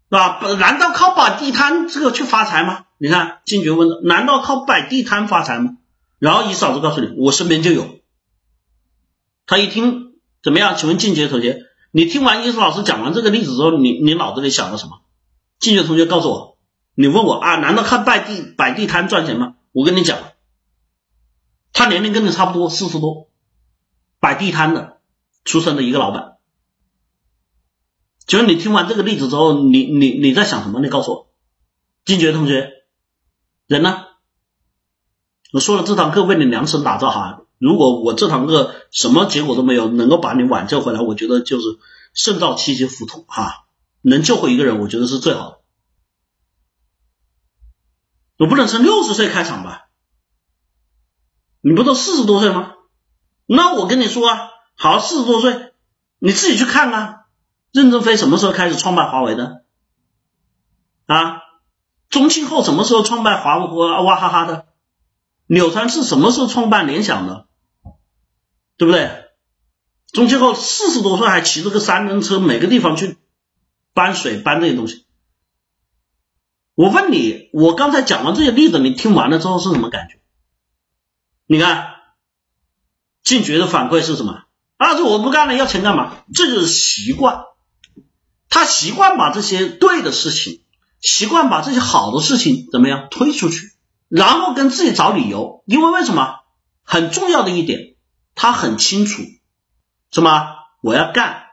是吧？难道靠摆地摊这个去发财吗？你看，金爵问的，难道靠摆地摊发财吗？然后一嫂子告诉你，我身边就有。他一听怎么样？请问静杰同学，你听完伊思老师讲完这个例子之后，你你脑子里想了什么？静杰同学告诉我，你问我啊，难道看摆地摆地摊赚钱吗？我跟你讲，他年龄跟你差不多，四十多，摆地摊的出身的一个老板。请问你听完这个例子之后，你你你在想什么？你告诉我，金爵同学。人呢？我说了，这堂课为你量身打造哈，如果我这堂课什么结果都没有，能够把你挽救回来，我觉得就是胜造七级浮屠哈，能救回一个人，我觉得是最好的。我不能从六十岁开场吧？你不都四十多岁吗？那我跟你说啊，好，四十多岁，你自己去看啊。任正非什么时候开始创办华为的？啊，宗庆后什么时候创办华为娃哈哈的？柳传志什么时候创办联想的？对不对？宗庆后四十多岁还骑着个三轮车，每个地方去搬水搬这些东西。我问你，我刚才讲完这些例子，你听完了之后是什么感觉？你看，进爵的反馈是什么？啊，这我不干了，要钱干嘛？这就是习惯，他习惯把这些对的事情，习惯把这些好的事情怎么样推出去，然后跟自己找理由。因为为什么？很重要的一点，他很清楚什么？我要干，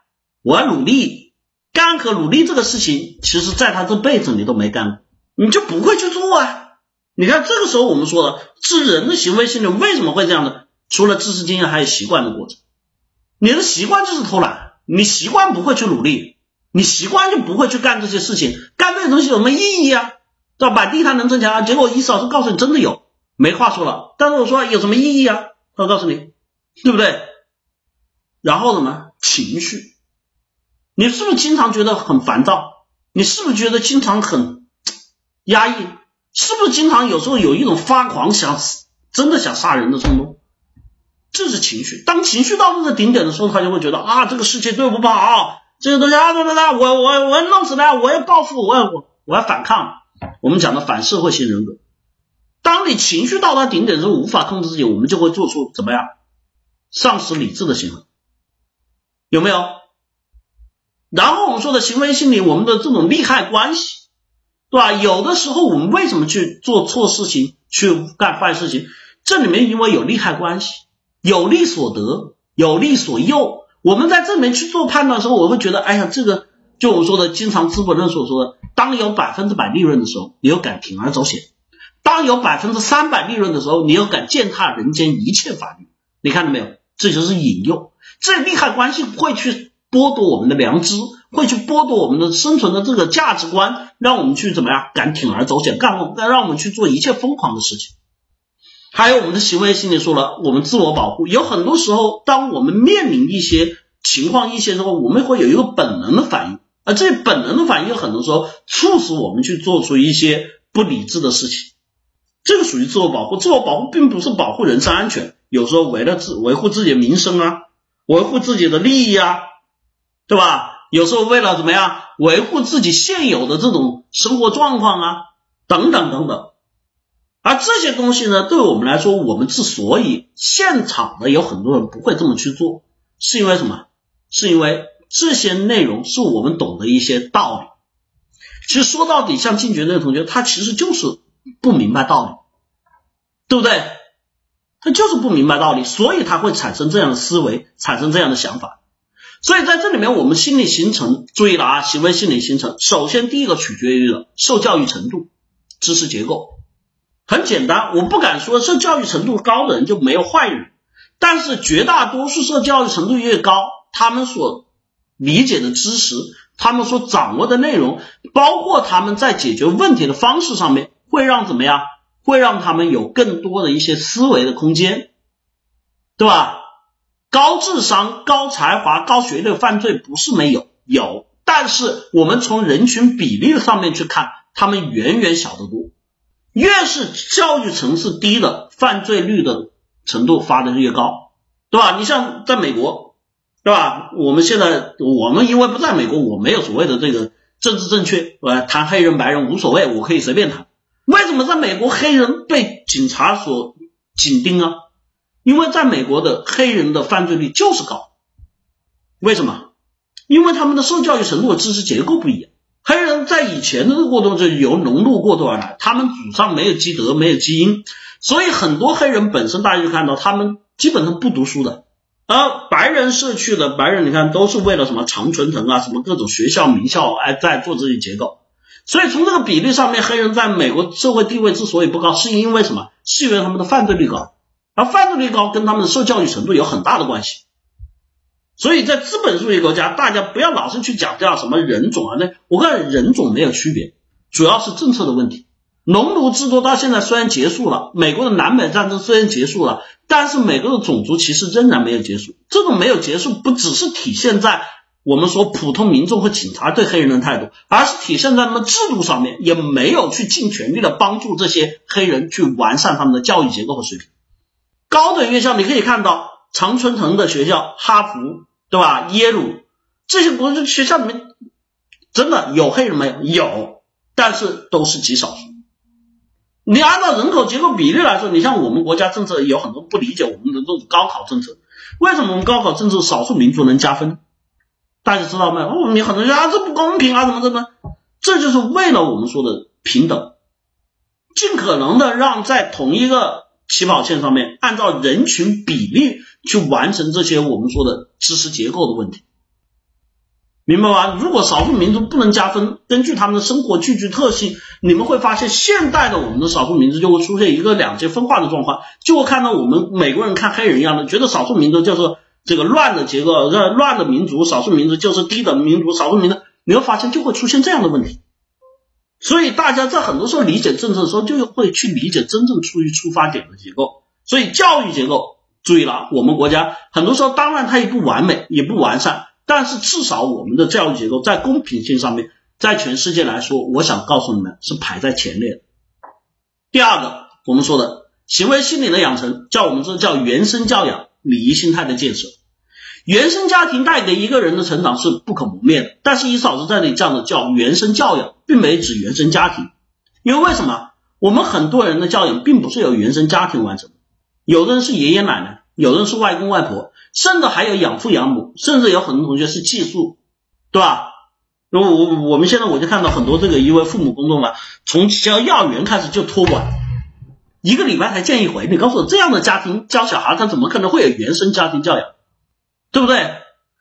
我要努力，干和努力这个事情，其实在他这辈子你都没干过，你就不会去做啊。你看，这个时候我们说的，是人的行为心理为什么会这样的？除了知识经验，还有习惯的过程。你的习惯就是偷懒，你习惯不会去努力，你习惯就不会去干这些事情。干这些东西有什么意义啊？对吧？摆地摊能挣钱啊？结果一老师告诉你真的有，没话说了。但是我说有什么意义啊？我告诉你，对不对？然后什么情绪？你是不是经常觉得很烦躁？你是不是觉得经常很压抑？是不是经常有时候有一种发狂想真的想杀人的冲动？这是情绪。当情绪到这个顶点的时候，他就会觉得啊，这个世界对我不好，这个东西啊，对对对，我我我要弄死他，我要报复，我要我我要反抗。我们讲的反社会型人格。当你情绪到达顶点的时候，无法控制自己，我们就会做出怎么样丧失理智的行为，有没有？然后我们说的行为心理，我们的这种利害关系。对吧？有的时候我们为什么去做错事情、去干坏事情？这里面因为有利害关系，有利所得，有利所诱。我们在这里面去做判断的时候，我会觉得，哎呀，这个就我们说的，经常资本论所说的，当有百分之百利润的时候，你又敢铤而走险；当有百分之三百利润的时候，你又敢践踏人间一切法律。你看到没有？这就是引诱，这利害关系会去剥夺我们的良知。会去剥夺我们的生存的这个价值观，让我们去怎么样？敢铤而走险，干让我们去做一切疯狂的事情。还有我们的行为心理说了，我们自我保护，有很多时候，当我们面临一些情况、一些时候，我们会有一个本能的反应，而这本能的反应，很多时候促使我们去做出一些不理智的事情。这个属于自我保护。自我保护并不是保护人身安全，有时候为了自维护自己的名声啊，维护自己的利益啊，对吧？有时候为了怎么样维护自己现有的这种生活状况啊，等等等等，而这些东西呢，对我们来说，我们之所以现场的有很多人不会这么去做，是因为什么？是因为这些内容是我们懂得一些道理。其实说到底，像进爵那个同学，他其实就是不明白道理，对不对？他就是不明白道理，所以他会产生这样的思维，产生这样的想法。所以在这里面，我们心理形成，注意了啊，行为心理形成，首先第一个取决于了受教育程度、知识结构。很简单，我不敢说受教育程度高的人就没有坏人，但是绝大多数受教育程度越高，他们所理解的知识，他们所掌握的内容，包括他们在解决问题的方式上面，会让怎么样？会让他们有更多的一些思维的空间，对吧？高智商、高才华、高学历犯罪不是没有，有，但是我们从人群比例上面去看，他们远远小得多。越是教育层次低的，犯罪率的程度发的越高，对吧？你像在美国，对吧？我们现在我们因为不在美国，我没有所谓的这个政治正确，呃，谈黑人白人无所谓，我可以随便谈。为什么在美国黑人被警察所紧盯啊？因为在美国的黑人的犯罪率就是高，为什么？因为他们的受教育程度和知识结构不一样。黑人在以前的这个过程中由农奴过渡而来，他们祖上没有积德，没有基因，所以很多黑人本身大家就看到他们基本上不读书的。而白人社区的白人，你看都是为了什么常春藤啊，什么各种学校名校哎在做这些结构。所以从这个比例上面，黑人在美国社会地位之所以不高，是因为什么？是因为他们的犯罪率高。而犯罪率高跟他们的受教育程度有很大的关系。所以在资本主义国家，大家不要老是去讲叫什么人种啊，那我看人种没有区别，主要是政策的问题。农奴制度到现在虽然结束了，美国的南北战争虽然结束了，但是美国的种族歧视仍然没有结束。这种没有结束，不只是体现在我们说普通民众和警察对黑人的态度，而是体现在他们制度上面，也没有去尽全力的帮助这些黑人去完善他们的教育结构和水平。高等院校你可以看到，常春藤的学校，哈佛。对吧？耶鲁这些国际学校里面真的有黑人没有？有，但是都是极少数。你按照人口结构比例来说，你像我们国家政策有很多不理解我们的这种高考政策，为什么我们高考政策少数民族能加分？大家知道没有？哦，你很多人啊，这不公平啊，怎么怎么？这就是为了我们说的平等，尽可能的让在同一个起跑线上面，按照人群比例。去完成这些我们说的知识结构的问题，明白吗？如果少数民族不能加分，根据他们的生活聚居特性，你们会发现现代的我们的少数民族就会出现一个两极分化的状况，就会看到我们美国人看黑人一样的，觉得少数民族就是这个乱的结构，这乱的民族，少数民族就是低等民族，少数民族，你会发现就会出现这样的问题。所以大家在很多时候理解政策的时候，就会去理解真正出于出发点的结构。所以教育结构。注意了，我们国家很多时候当然它也不完美，也不完善，但是至少我们的教育结构在公平性上面，在全世界来说，我想告诉你们是排在前列的。第二个，我们说的行为心理的养成，叫我们这叫原生教养、礼仪心态的建设。原生家庭带给一个人的成长是不可磨灭的，但是伊嫂子在那里这样的叫原生教养，并没指原生家庭，因为为什么？我们很多人的教养并不是由原生家庭完成。有的人是爷爷奶奶，有的人是外公外婆，甚至还有养父养母，甚至有很多同学是寄宿，对吧？那我我们现在我就看到很多这个因为父母工作嘛，从教幼儿园开始就托管，一个礼拜才见一回。你告诉我，这样的家庭教小孩，他怎么可能会有原生家庭教养，对不对？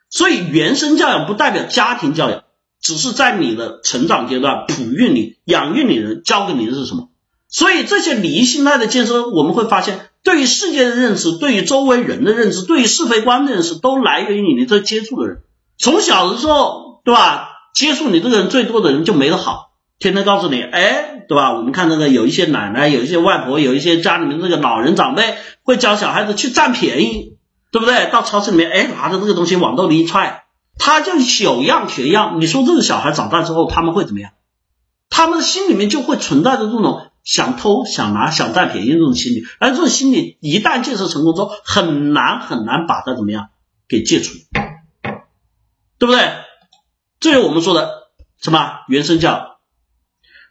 所以原生教养不代表家庭教养，只是在你的成长阶段哺育你、养育你人教给你的是什么？所以这些礼仪心态的建设，我们会发现。对于世界的认知，对于周围人的认知，对于是非观的认识，都来源于你这接触的人。从小的时候，对吧？接触你这个人最多的人就没得好，天天告诉你，哎，对吧？我们看那个有一些奶奶，有一些外婆，有一些家里面这个老人长辈，会教小孩子去占便宜，对不对？到超市里面，哎，拿着这个东西往兜里一揣，他就有样学样。你说这个小孩长大之后他们会怎么样？他们心里面就会存在着这种。想偷、想拿、想占便宜这种心理，而这种心理一旦建设成功之后，很难很难把它怎么样给戒除，对不对？这是我们说的什么原生教。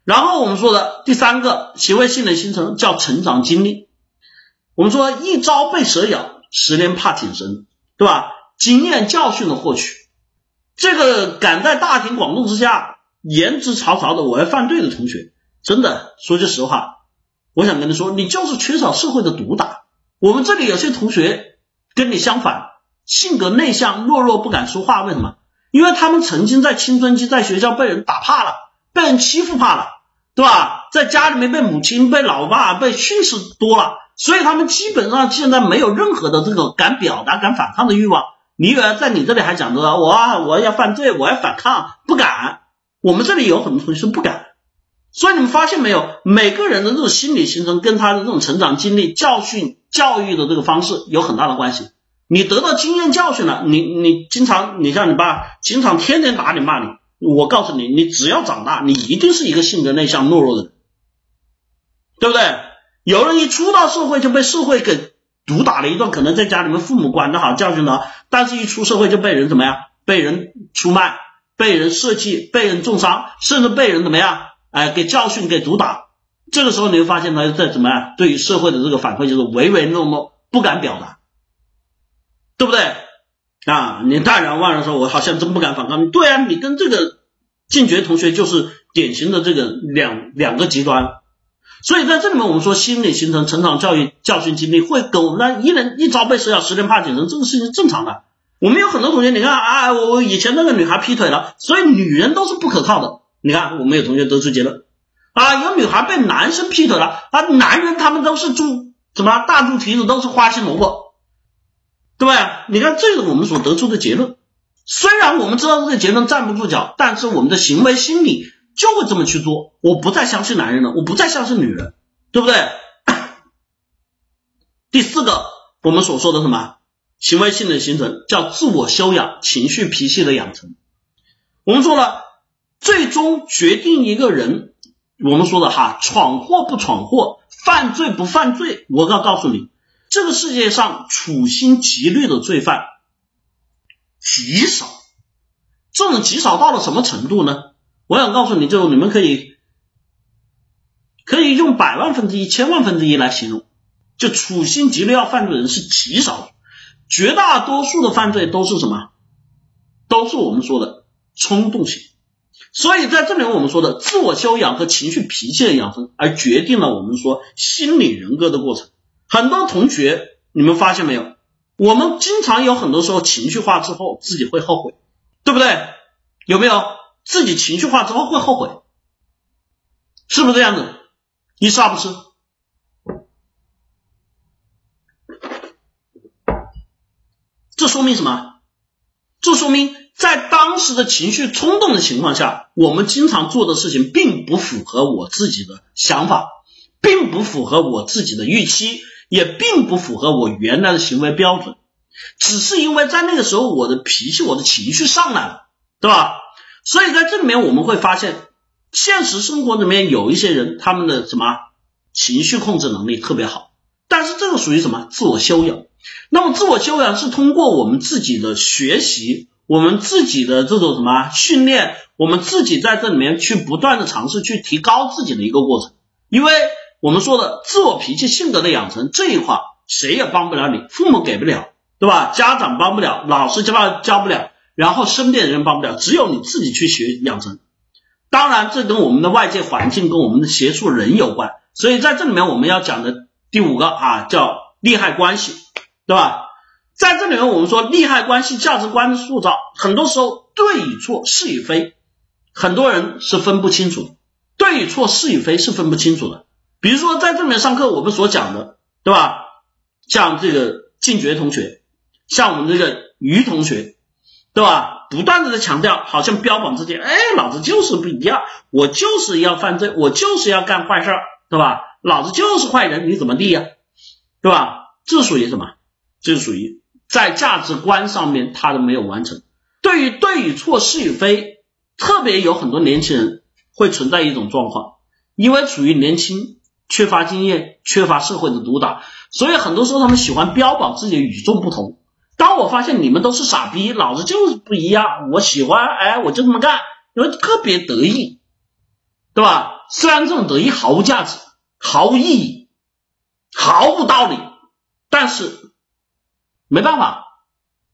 然后我们说的第三个行为性的形成叫成长经历。我们说一朝被蛇咬，十年怕井绳，对吧？经验教训的获取，这个敢在大庭广众之下言之凿凿的我要犯罪的同学。真的说句实话，我想跟你说，你就是缺少社会的毒打。我们这里有些同学跟你相反，性格内向、懦弱、不敢说话。为什么？因为他们曾经在青春期在学校被人打怕了，被人欺负怕了，对吧？在家里面被母亲、被老爸被训斥多了，所以他们基本上现在没有任何的这个敢表达、敢反抗的欲望。你以为在你这里还讲着我我要犯罪，我要反抗，不敢。我们这里有很多同学不敢。所以你们发现没有，每个人的这种心理形成跟他的这种成长经历、教训、教育的这个方式有很大的关系。你得到经验教训了，你你经常，你像你爸经常天天打你骂你，我告诉你，你只要长大，你一定是一个性格内向、懦弱的人，对不对？有人一出到社会就被社会给毒打了一顿，可能在家里面父母管得好、教训的好，但是一出社会就被人怎么样？被人出卖、被人设计、被人重伤，甚至被人怎么样？哎，给教训，给毒打，这个时候你会发现他在怎么样？对于社会的这个反馈就是唯唯诺诺，不敢表达，对不对？啊，你大然万人说，我好像真不敢反抗。对啊，你跟这个进爵同学就是典型的这个两两个极端。所以在这里面，我们说心理形成、成长教育、教训经历会跟我们那一人一朝被蛇咬，十年怕井绳，这个事情是正常的。我们有很多同学，你看啊，我以前那个女孩劈腿了，所以女人都是不可靠的。你看，我们有同学得出结论啊，有女孩被男生劈腿了啊，男人他们都是猪，怎么大猪蹄子都是花心萝卜，对吧？你看这是我们所得出的结论。虽然我们知道这个结论站不住脚，但是我们的行为心理就会这么去做。我不再相信男人了，我不再相信女人，对不对？*coughs* 第四个，我们所说的什么行为性的形成，叫自我修养、情绪脾气的养成。我们说了，最终决定一个人，我们说的哈，闯祸不闯祸，犯罪不犯罪。我要告诉你，这个世界上处心积虑的罪犯。极少，这种极少到了什么程度呢？我想告诉你，就你们可以可以用百万分之一、千万分之一来形容，就处心积虑要犯罪的人是极少，绝大多数的犯罪都是什么？都是我们说的冲动型。所以在这里我们说的自我修养和情绪脾气的养成，而决定了我们说心理人格的过程。很多同学，你们发现没有？我们经常有很多时候情绪化之后自己会后悔，对不对？有没有自己情绪化之后会后悔？是不是这样子？你是不是？这说明什么？这说明在当时的情绪冲动的情况下，我们经常做的事情并不符合我自己的想法，并不符合我自己的预期。也并不符合我原来的行为标准，只是因为在那个时候我的脾气、我的情绪上来了，对吧？所以在这里面我们会发现，现实生活里面有一些人，他们的什么情绪控制能力特别好，但是这个属于什么自我修养？那么自我修养是通过我们自己的学习，我们自己的这种什么训练，我们自己在这里面去不断的尝试去提高自己的一个过程，因为。我们说的自我脾气性格的养成这一块，谁也帮不了你，父母给不了，对吧？家长帮不了，老师教教不了，然后身边人帮不了，只有你自己去学养成。当然，这跟我们的外界环境跟我们的协助人有关。所以在这里面我们要讲的第五个啊，叫利害关系，对吧？在这里面我们说利害关系价值观的塑造，很多时候对与错是与非，很多人是分不清楚的，对与错是与非是分不清楚的。比如说，在这里面上课，我们所讲的，对吧？像这个静觉同学，像我们这个于同学，对吧？不断的在强调，好像标榜自己，哎，老子就是不一样，我就是要犯罪，我就是要干坏事儿，对吧？老子就是坏人，你怎么地呀？对吧？这属于什么？这属于在价值观上面他都没有完成。对于对与错、是与非，特别有很多年轻人会存在一种状况，因为处于年轻。缺乏经验，缺乏社会的毒打，所以很多时候他们喜欢标榜自己与众不同。当我发现你们都是傻逼，老子就是不一样，我喜欢，哎，我就这么干，因为特别得意，对吧？虽然这种得意毫无价值、毫无意义、毫无道理，但是没办法，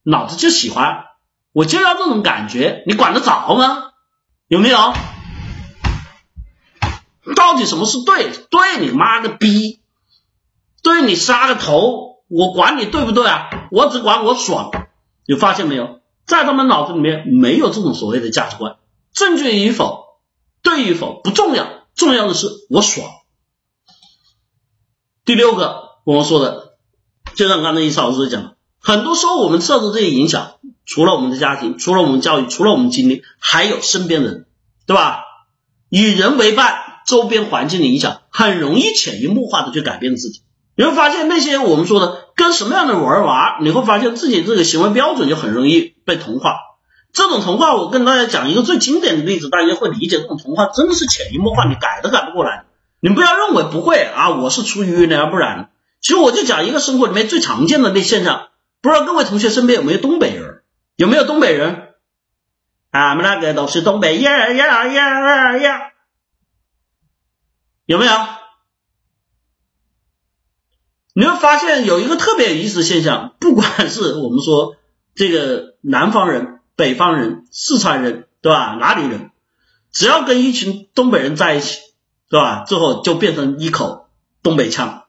老子就喜欢，我就要这种感觉，你管得着吗？有没有？到底什么是对？对你妈个逼！对你杀个头！我管你对不对啊？我只管我爽。你发现没有？在他们脑子里面没有这种所谓的价值观，正确与否、对与否不重要，重要的是我爽。第六个，我们说的，就像刚才伊思老师讲的，很多时候我们受到这些影响，除了我们的家庭，除了我们教育，除了我们经历，还有身边人，对吧？与人为伴。周边环境的影响很容易潜移默化的去改变自己，你会发现那些我们说的跟什么样的玩玩，你会发现自己这个行为标准就很容易被同化。这种同化，我跟大家讲一个最经典的例子，大家会理解这种同化真的是潜移默化，你改都改不过来。你不要认为不会啊，我是出于那要不然。其实我就讲一个生活里面最常见的那现象，不知道各位同学身边有没有东北人？有没有东北人？俺们那个都是东北呀呀呀呀。有没有？你会发现有一个特别有意思的现象，不管是我们说这个南方人、北方人、四川人，对吧？哪里人，只要跟一群东北人在一起，对吧？最后就变成一口东北腔，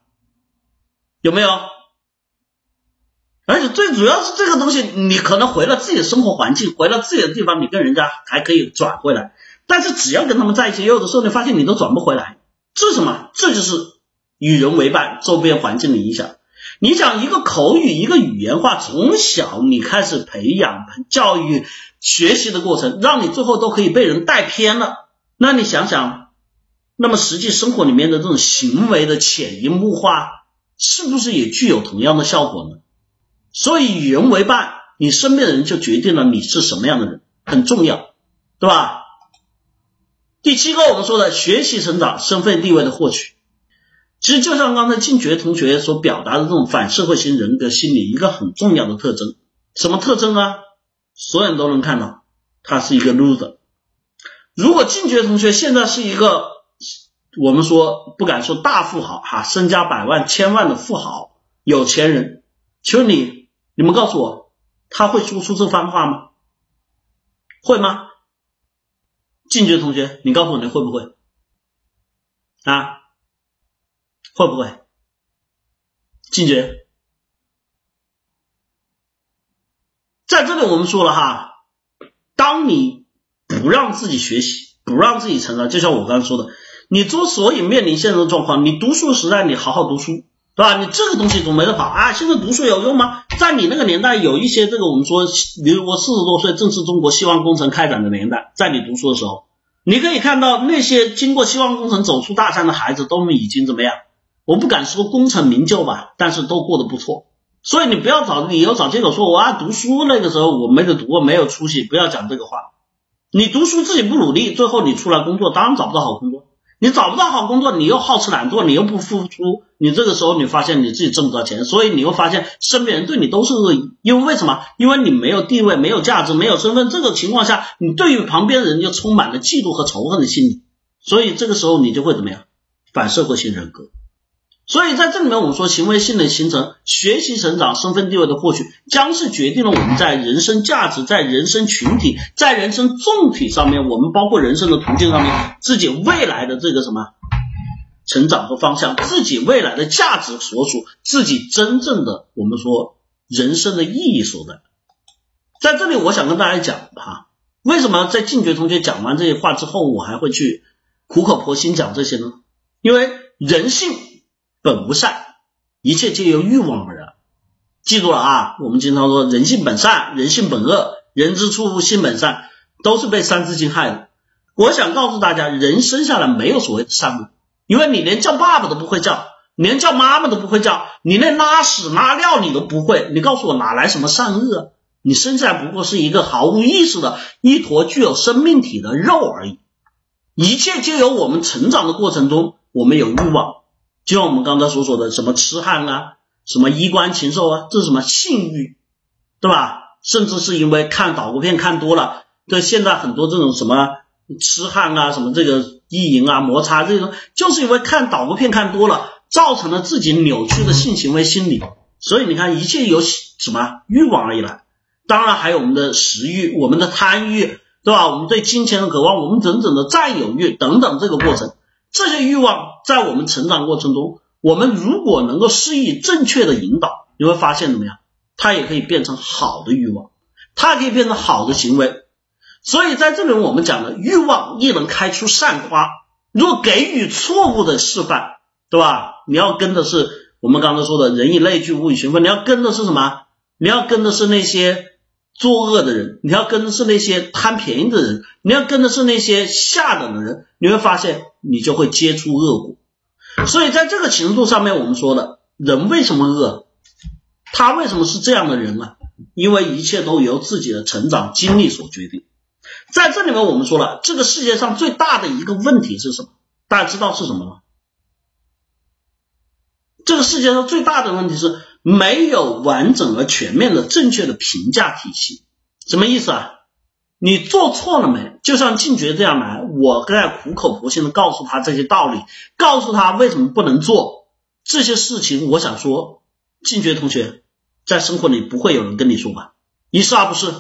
有没有？而且最主要是这个东西，你可能回了自己的生活环境，回了自己的地方，你跟人家还可以转回来，但是只要跟他们在一起，有的时候你发现你都转不回来。这是什么？这就是与人为伴，周边环境的影响。你想一个口语，一个语言化，从小你开始培养、教育、学习的过程，让你最后都可以被人带偏了。那你想想，那么实际生活里面的这种行为的潜移默化，是不是也具有同样的效果呢？所以与人为伴，你身边的人就决定了你是什么样的人，很重要，对吧？第七个，我们说的学习成长、身份地位的获取。其实就像刚才静觉同学所表达的这种反社会型人格心理一个很重要的特征，什么特征呢？所有人都能看到，他是一个 loser。如果静觉同学现在是一个，我们说不敢说大富豪哈，身家百万、千万的富豪、有钱人，请问你，你们告诉我，他会说出这番话吗？会吗？静觉同学，你告诉我你会不会啊？会不会？静觉，在这里我们说了哈，当你不让自己学习，不让自己成长，就像我刚才说的，你之所以面临现在的状况，你读书时代你好好读书，对吧？你这个东西总没得跑啊！现在读书有用吗？在你那个年代，有一些这个我们说，比如我四十多岁，正是中国希望工程开展的年代，在你读书的时候，你可以看到那些经过希望工程走出大山的孩子，都已经怎么样？我不敢说功成名就吧，但是都过得不错。所以你不要找理由找借口说我啊读书那个时候我没得读，我没有出息，不要讲这个话。你读书自己不努力，最后你出来工作当然找不到好工作。你找不到好工作，你又好吃懒做，你又不付出，你这个时候你发现你自己挣不到钱，所以你又发现身边人对你都是恶意。因为为什么？因为你没有地位，没有价值，没有身份。这个情况下，你对于旁边人就充满了嫉妒和仇恨的心理。所以这个时候你就会怎么样？反社会性人格。所以在这里面，我们说行为性的形成、学习成长、身份地位的获取，将是决定了我们在人生价值、在人生群体、在人生纵体上面，我们包括人生的途径上面，自己未来的这个什么成长和方向，自己未来的价值所属，自己真正的我们说人生的意义所在。在这里，我想跟大家讲哈，为什么在静觉同学讲完这些话之后，我还会去苦口婆心讲这些呢？因为人性。本无善，一切皆由欲望而来。记住了啊！我们经常说人性本善，人性本恶，人之初性本善，都是被《三字经》害的。我想告诉大家，人生下来没有所谓的善恶，因为你连叫爸爸都不会叫，连叫妈妈都不会叫，你连拉屎拉尿你都不会，你告诉我哪来什么善恶？你生下来不过是一个毫无意识的一坨具有生命体的肉而已。一切皆由我们成长的过程中，我们有欲望。就像我们刚才所说的，什么痴汉啊，什么衣冠禽兽啊，这是什么性欲，对吧？甚至是因为看岛国片看多了，对现在很多这种什么痴汉啊，什么这个意淫啊、摩擦这种，就是因为看导播片看多了，造成了自己扭曲的性行为心理。所以你看，一切由什么欲望而来？当然还有我们的食欲、我们的贪欲，对吧？我们对金钱的渴望，我们整整的占有欲等等这个过程。这些欲望在我们成长过程中，我们如果能够施以正确的引导，你会发现怎么样？它也可以变成好的欲望，它可以变成好的行为。所以在这里我们讲的欲望亦能开出善花。若给予错误的示范，对吧？你要跟的是我们刚才说的人以类聚，物以群分。你要跟的是什么？你要跟的是那些。作恶的人，你要跟的是那些贪便宜的人，你要跟的是那些下等的人，你会发现你就会接触恶果。所以在这个程度上面，我们说的人为什么恶？他为什么是这样的人啊？因为一切都由自己的成长经历所决定。在这里面，我们说了，这个世界上最大的一个问题是什么？大家知道是什么吗？这个世界上最大的问题是。没有完整而全面的正确的评价体系，什么意思啊？你做错了没？就像静觉这样来，我在苦口婆心的告诉他这些道理，告诉他为什么不能做这些事情。我想说，静觉同学在生活里不会有人跟你说吧？一是二不是？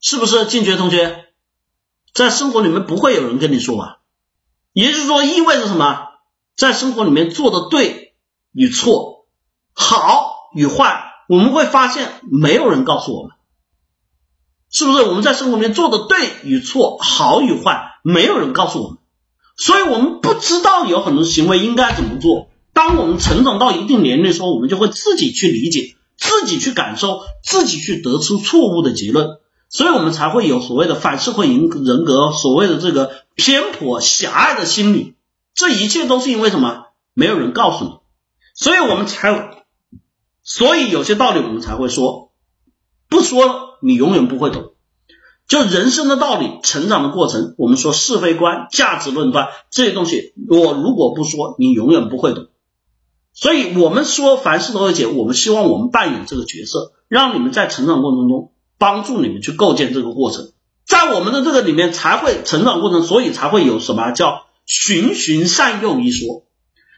是不是静觉同学在生活里面不会有人跟你说吧？也就是说，意味着什么？在生活里面做的对与错，好。与坏，我们会发现没有人告诉我们，是不是我们在生活里面做的对与错、好与坏，没有人告诉我们，所以我们不知道有很多行为应该怎么做，当我们成长到一定年龄的时候，我们就会自己去理解，自己去感受，自己去得出错误的结论，所以我们才会有所谓的反社会人人格，所谓的这个偏颇狭隘的心理。这一切都是因为什么？没有人告诉你，所以我们才，所以有些道理我们才会说，不说你永远不会懂。就人生的道理，成长的过程，我们说是非观、价值论断这些东西，我如果不说，你永远不会懂。所以，我们说凡事都有解，我们希望我们扮演这个角色，让你们在成长过程中帮助你们去构建这个过程，在我们的这个里面才会成长过程，所以才会有什么叫循循善诱一说。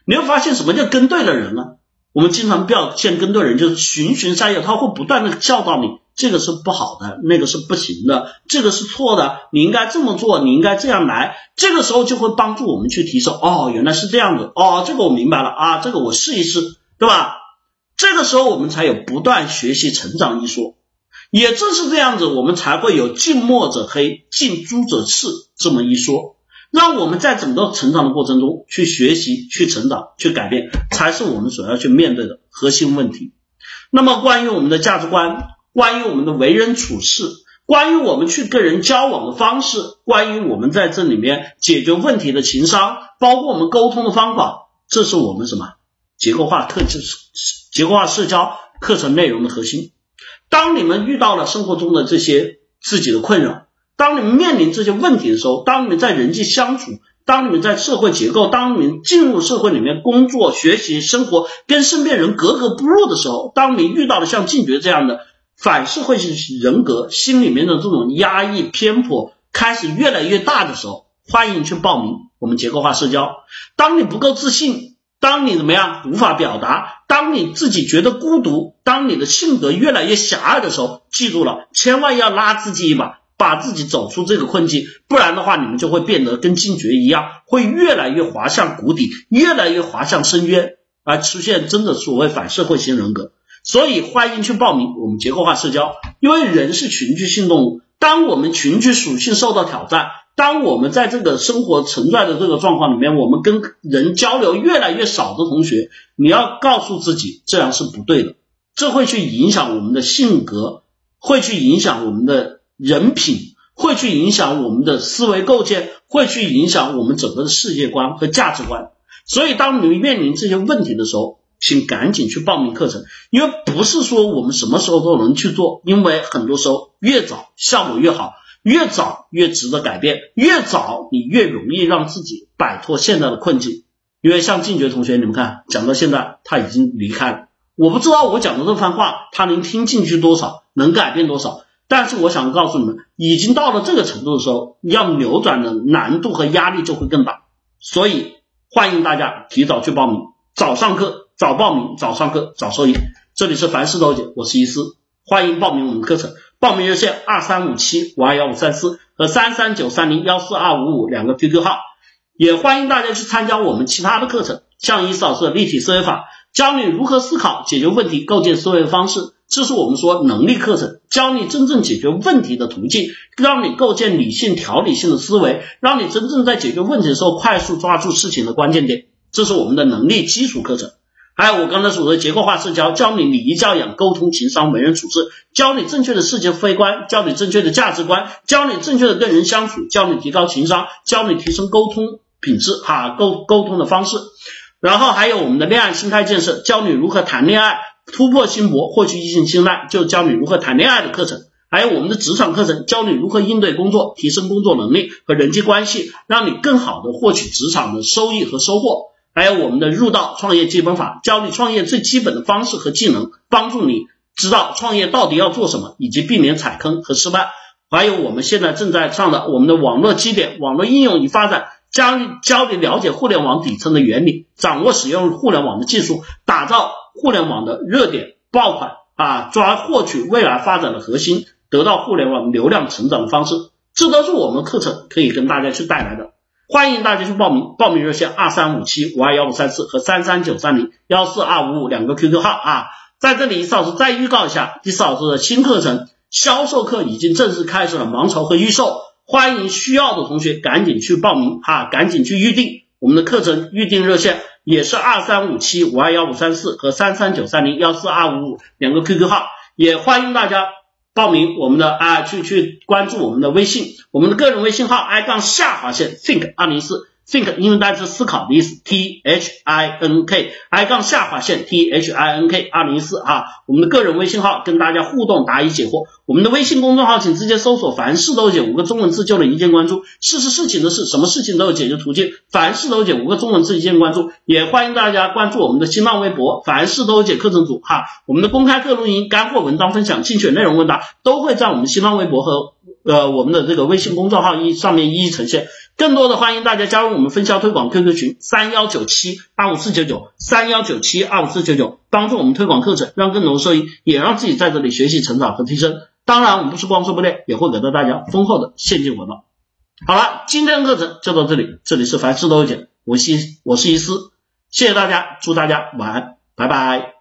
你会发现什么叫跟对了人呢？我们经常表现跟对人，就是循循善诱，他会不断的教导你。这个是不好的，那个是不行的，这个是错的，你应该这么做，你应该这样来，这个时候就会帮助我们去提升。哦，原来是这样子，哦，这个我明白了啊，这个我试一试，对吧？这个时候我们才有不断学习成长一说，也正是这样子，我们才会有近墨者黑，近朱者赤这么一说，让我们在整个成长的过程中去学习、去成长、去改变，才是我们所要去面对的核心问题。那么关于我们的价值观。关于我们的为人处事，关于我们去跟人交往的方式，关于我们在这里面解决问题的情商，包括我们沟通的方法，这是我们什么结构化课程、结构化社交课程内容的核心。当你们遇到了生活中的这些自己的困扰，当你们面临这些问题的时候，当你们在人际相处，当你们在社会结构，当你们进入社会里面工作、学习、生活，跟身边人格格不入的时候，当你遇到了像晋爵这样的。反社会性人格心里面的这种压抑偏颇开始越来越大的时候，欢迎去报名我们结构化社交。当你不够自信，当你怎么样无法表达，当你自己觉得孤独，当你的性格越来越狭隘的时候，记住了，千万要拉自己一把，把自己走出这个困境，不然的话，你们就会变得跟进爵一样，会越来越滑向谷底，越来越滑向深渊，而出现真的所谓反社会型人格。所以欢迎去报名我们结构化社交，因为人是群居性动物。当我们群居属性受到挑战，当我们在这个生活存在的这个状况里面，我们跟人交流越来越少的同学，你要告诉自己这样是不对的，这会去影响我们的性格，会去影响我们的人品，会去影响我们的思维构建，会去影响我们整个的世界观和价值观。所以，当你们面临这些问题的时候，请赶紧去报名课程，因为不是说我们什么时候都能去做，因为很多时候越早效果越好，越早越值得改变，越早你越容易让自己摆脱现在的困境。因为像静觉同学，你们看讲到现在他已经离开了，我不知道我讲的这番话他能听进去多少，能改变多少，但是我想告诉你们，已经到了这个程度的时候，要扭转的难度和压力就会更大，所以欢迎大家提早去报名，早上课。早报名，早上课，早收益。这里是凡事都解，我是伊思，欢迎报名我们课程。报名热线二三五七五二幺五三四和三三九三零幺四二五五两个 QQ 号。也欢迎大家去参加我们其他的课程，像伊思老师的立体思维法，教你如何思考、解决问题、构建思维方式，这是我们说能力课程，教你真正解决问题的途径，让你构建理性、条理性的思维，让你真正在解决问题的时候快速抓住事情的关键点，这是我们的能力基础课程。还有我刚才所说的结构化社交，教你礼仪教养、沟通、情商、为人处事，教你正确的世界观，教你正确的价值观，教你正确的跟人相处，教你提高情商，教你提升沟通品质哈沟沟通的方式。然后还有我们的恋爱心态建设，教你如何谈恋爱，突破心魔，获取异性青睐，就教你如何谈恋爱的课程。还有我们的职场课程，教你如何应对工作，提升工作能力和人际关系，让你更好的获取职场的收益和收获。还有我们的入道创业基本法，教你创业最基本的方式和技能，帮助你知道创业到底要做什么，以及避免踩坑和失败。还有我们现在正在上的我们的网络基点，网络应用与发展，教教你了解互联网底层的原理，掌握使用互联网的技术，打造互联网的热点爆款啊，抓获取未来发展的核心，得到互联网流量成长的方式，这都是我们课程可以跟大家去带来的。欢迎大家去报名，报名热线二三五七五二幺五三四和三三九三零幺四二五五两个 QQ 号啊，在这里，伊老师再预告一下，伊老师的新课程销售课已经正式开始了盲筹和预售，欢迎需要的同学赶紧去报名哈，赶紧去预定。我们的课程预定热线也是二三五七五二幺五三四和三三九三零幺四二五五两个 QQ 号，也欢迎大家报名我们的啊去去关注我们的微信，我们的个人微信号 i 杠下划线 think 二零四。Think 英文单词思考的意思，t h i n k i 杠下划线 t h i n k 二零一四啊，我们的个人微信号跟大家互动答疑解惑，我们的微信公众号请直接搜索凡事都解五个中文字就能一键关注，事是事情的事，什么事情都有解决途径，凡事都解五个中文字一键关注，也欢迎大家关注我们的新浪微博凡事都解课程组哈，我们的公开课录音、干货文章分享、精选内容问答都会在我们新浪微博和呃我们的这个微信公众号一上面一一呈现。更多的欢迎大家加入我们分销推广 QQ 群三幺九七二五四九九三幺九七二五四九九，帮助我们推广课程，让更多的受益，也让自己在这里学习成长和提升。当然，我们不是光说不练，也会给到大家丰厚的现金回报。好了，今天的课程就到这里，这里是凡事都有解，我是我是一思，谢谢大家，祝大家晚安，拜拜。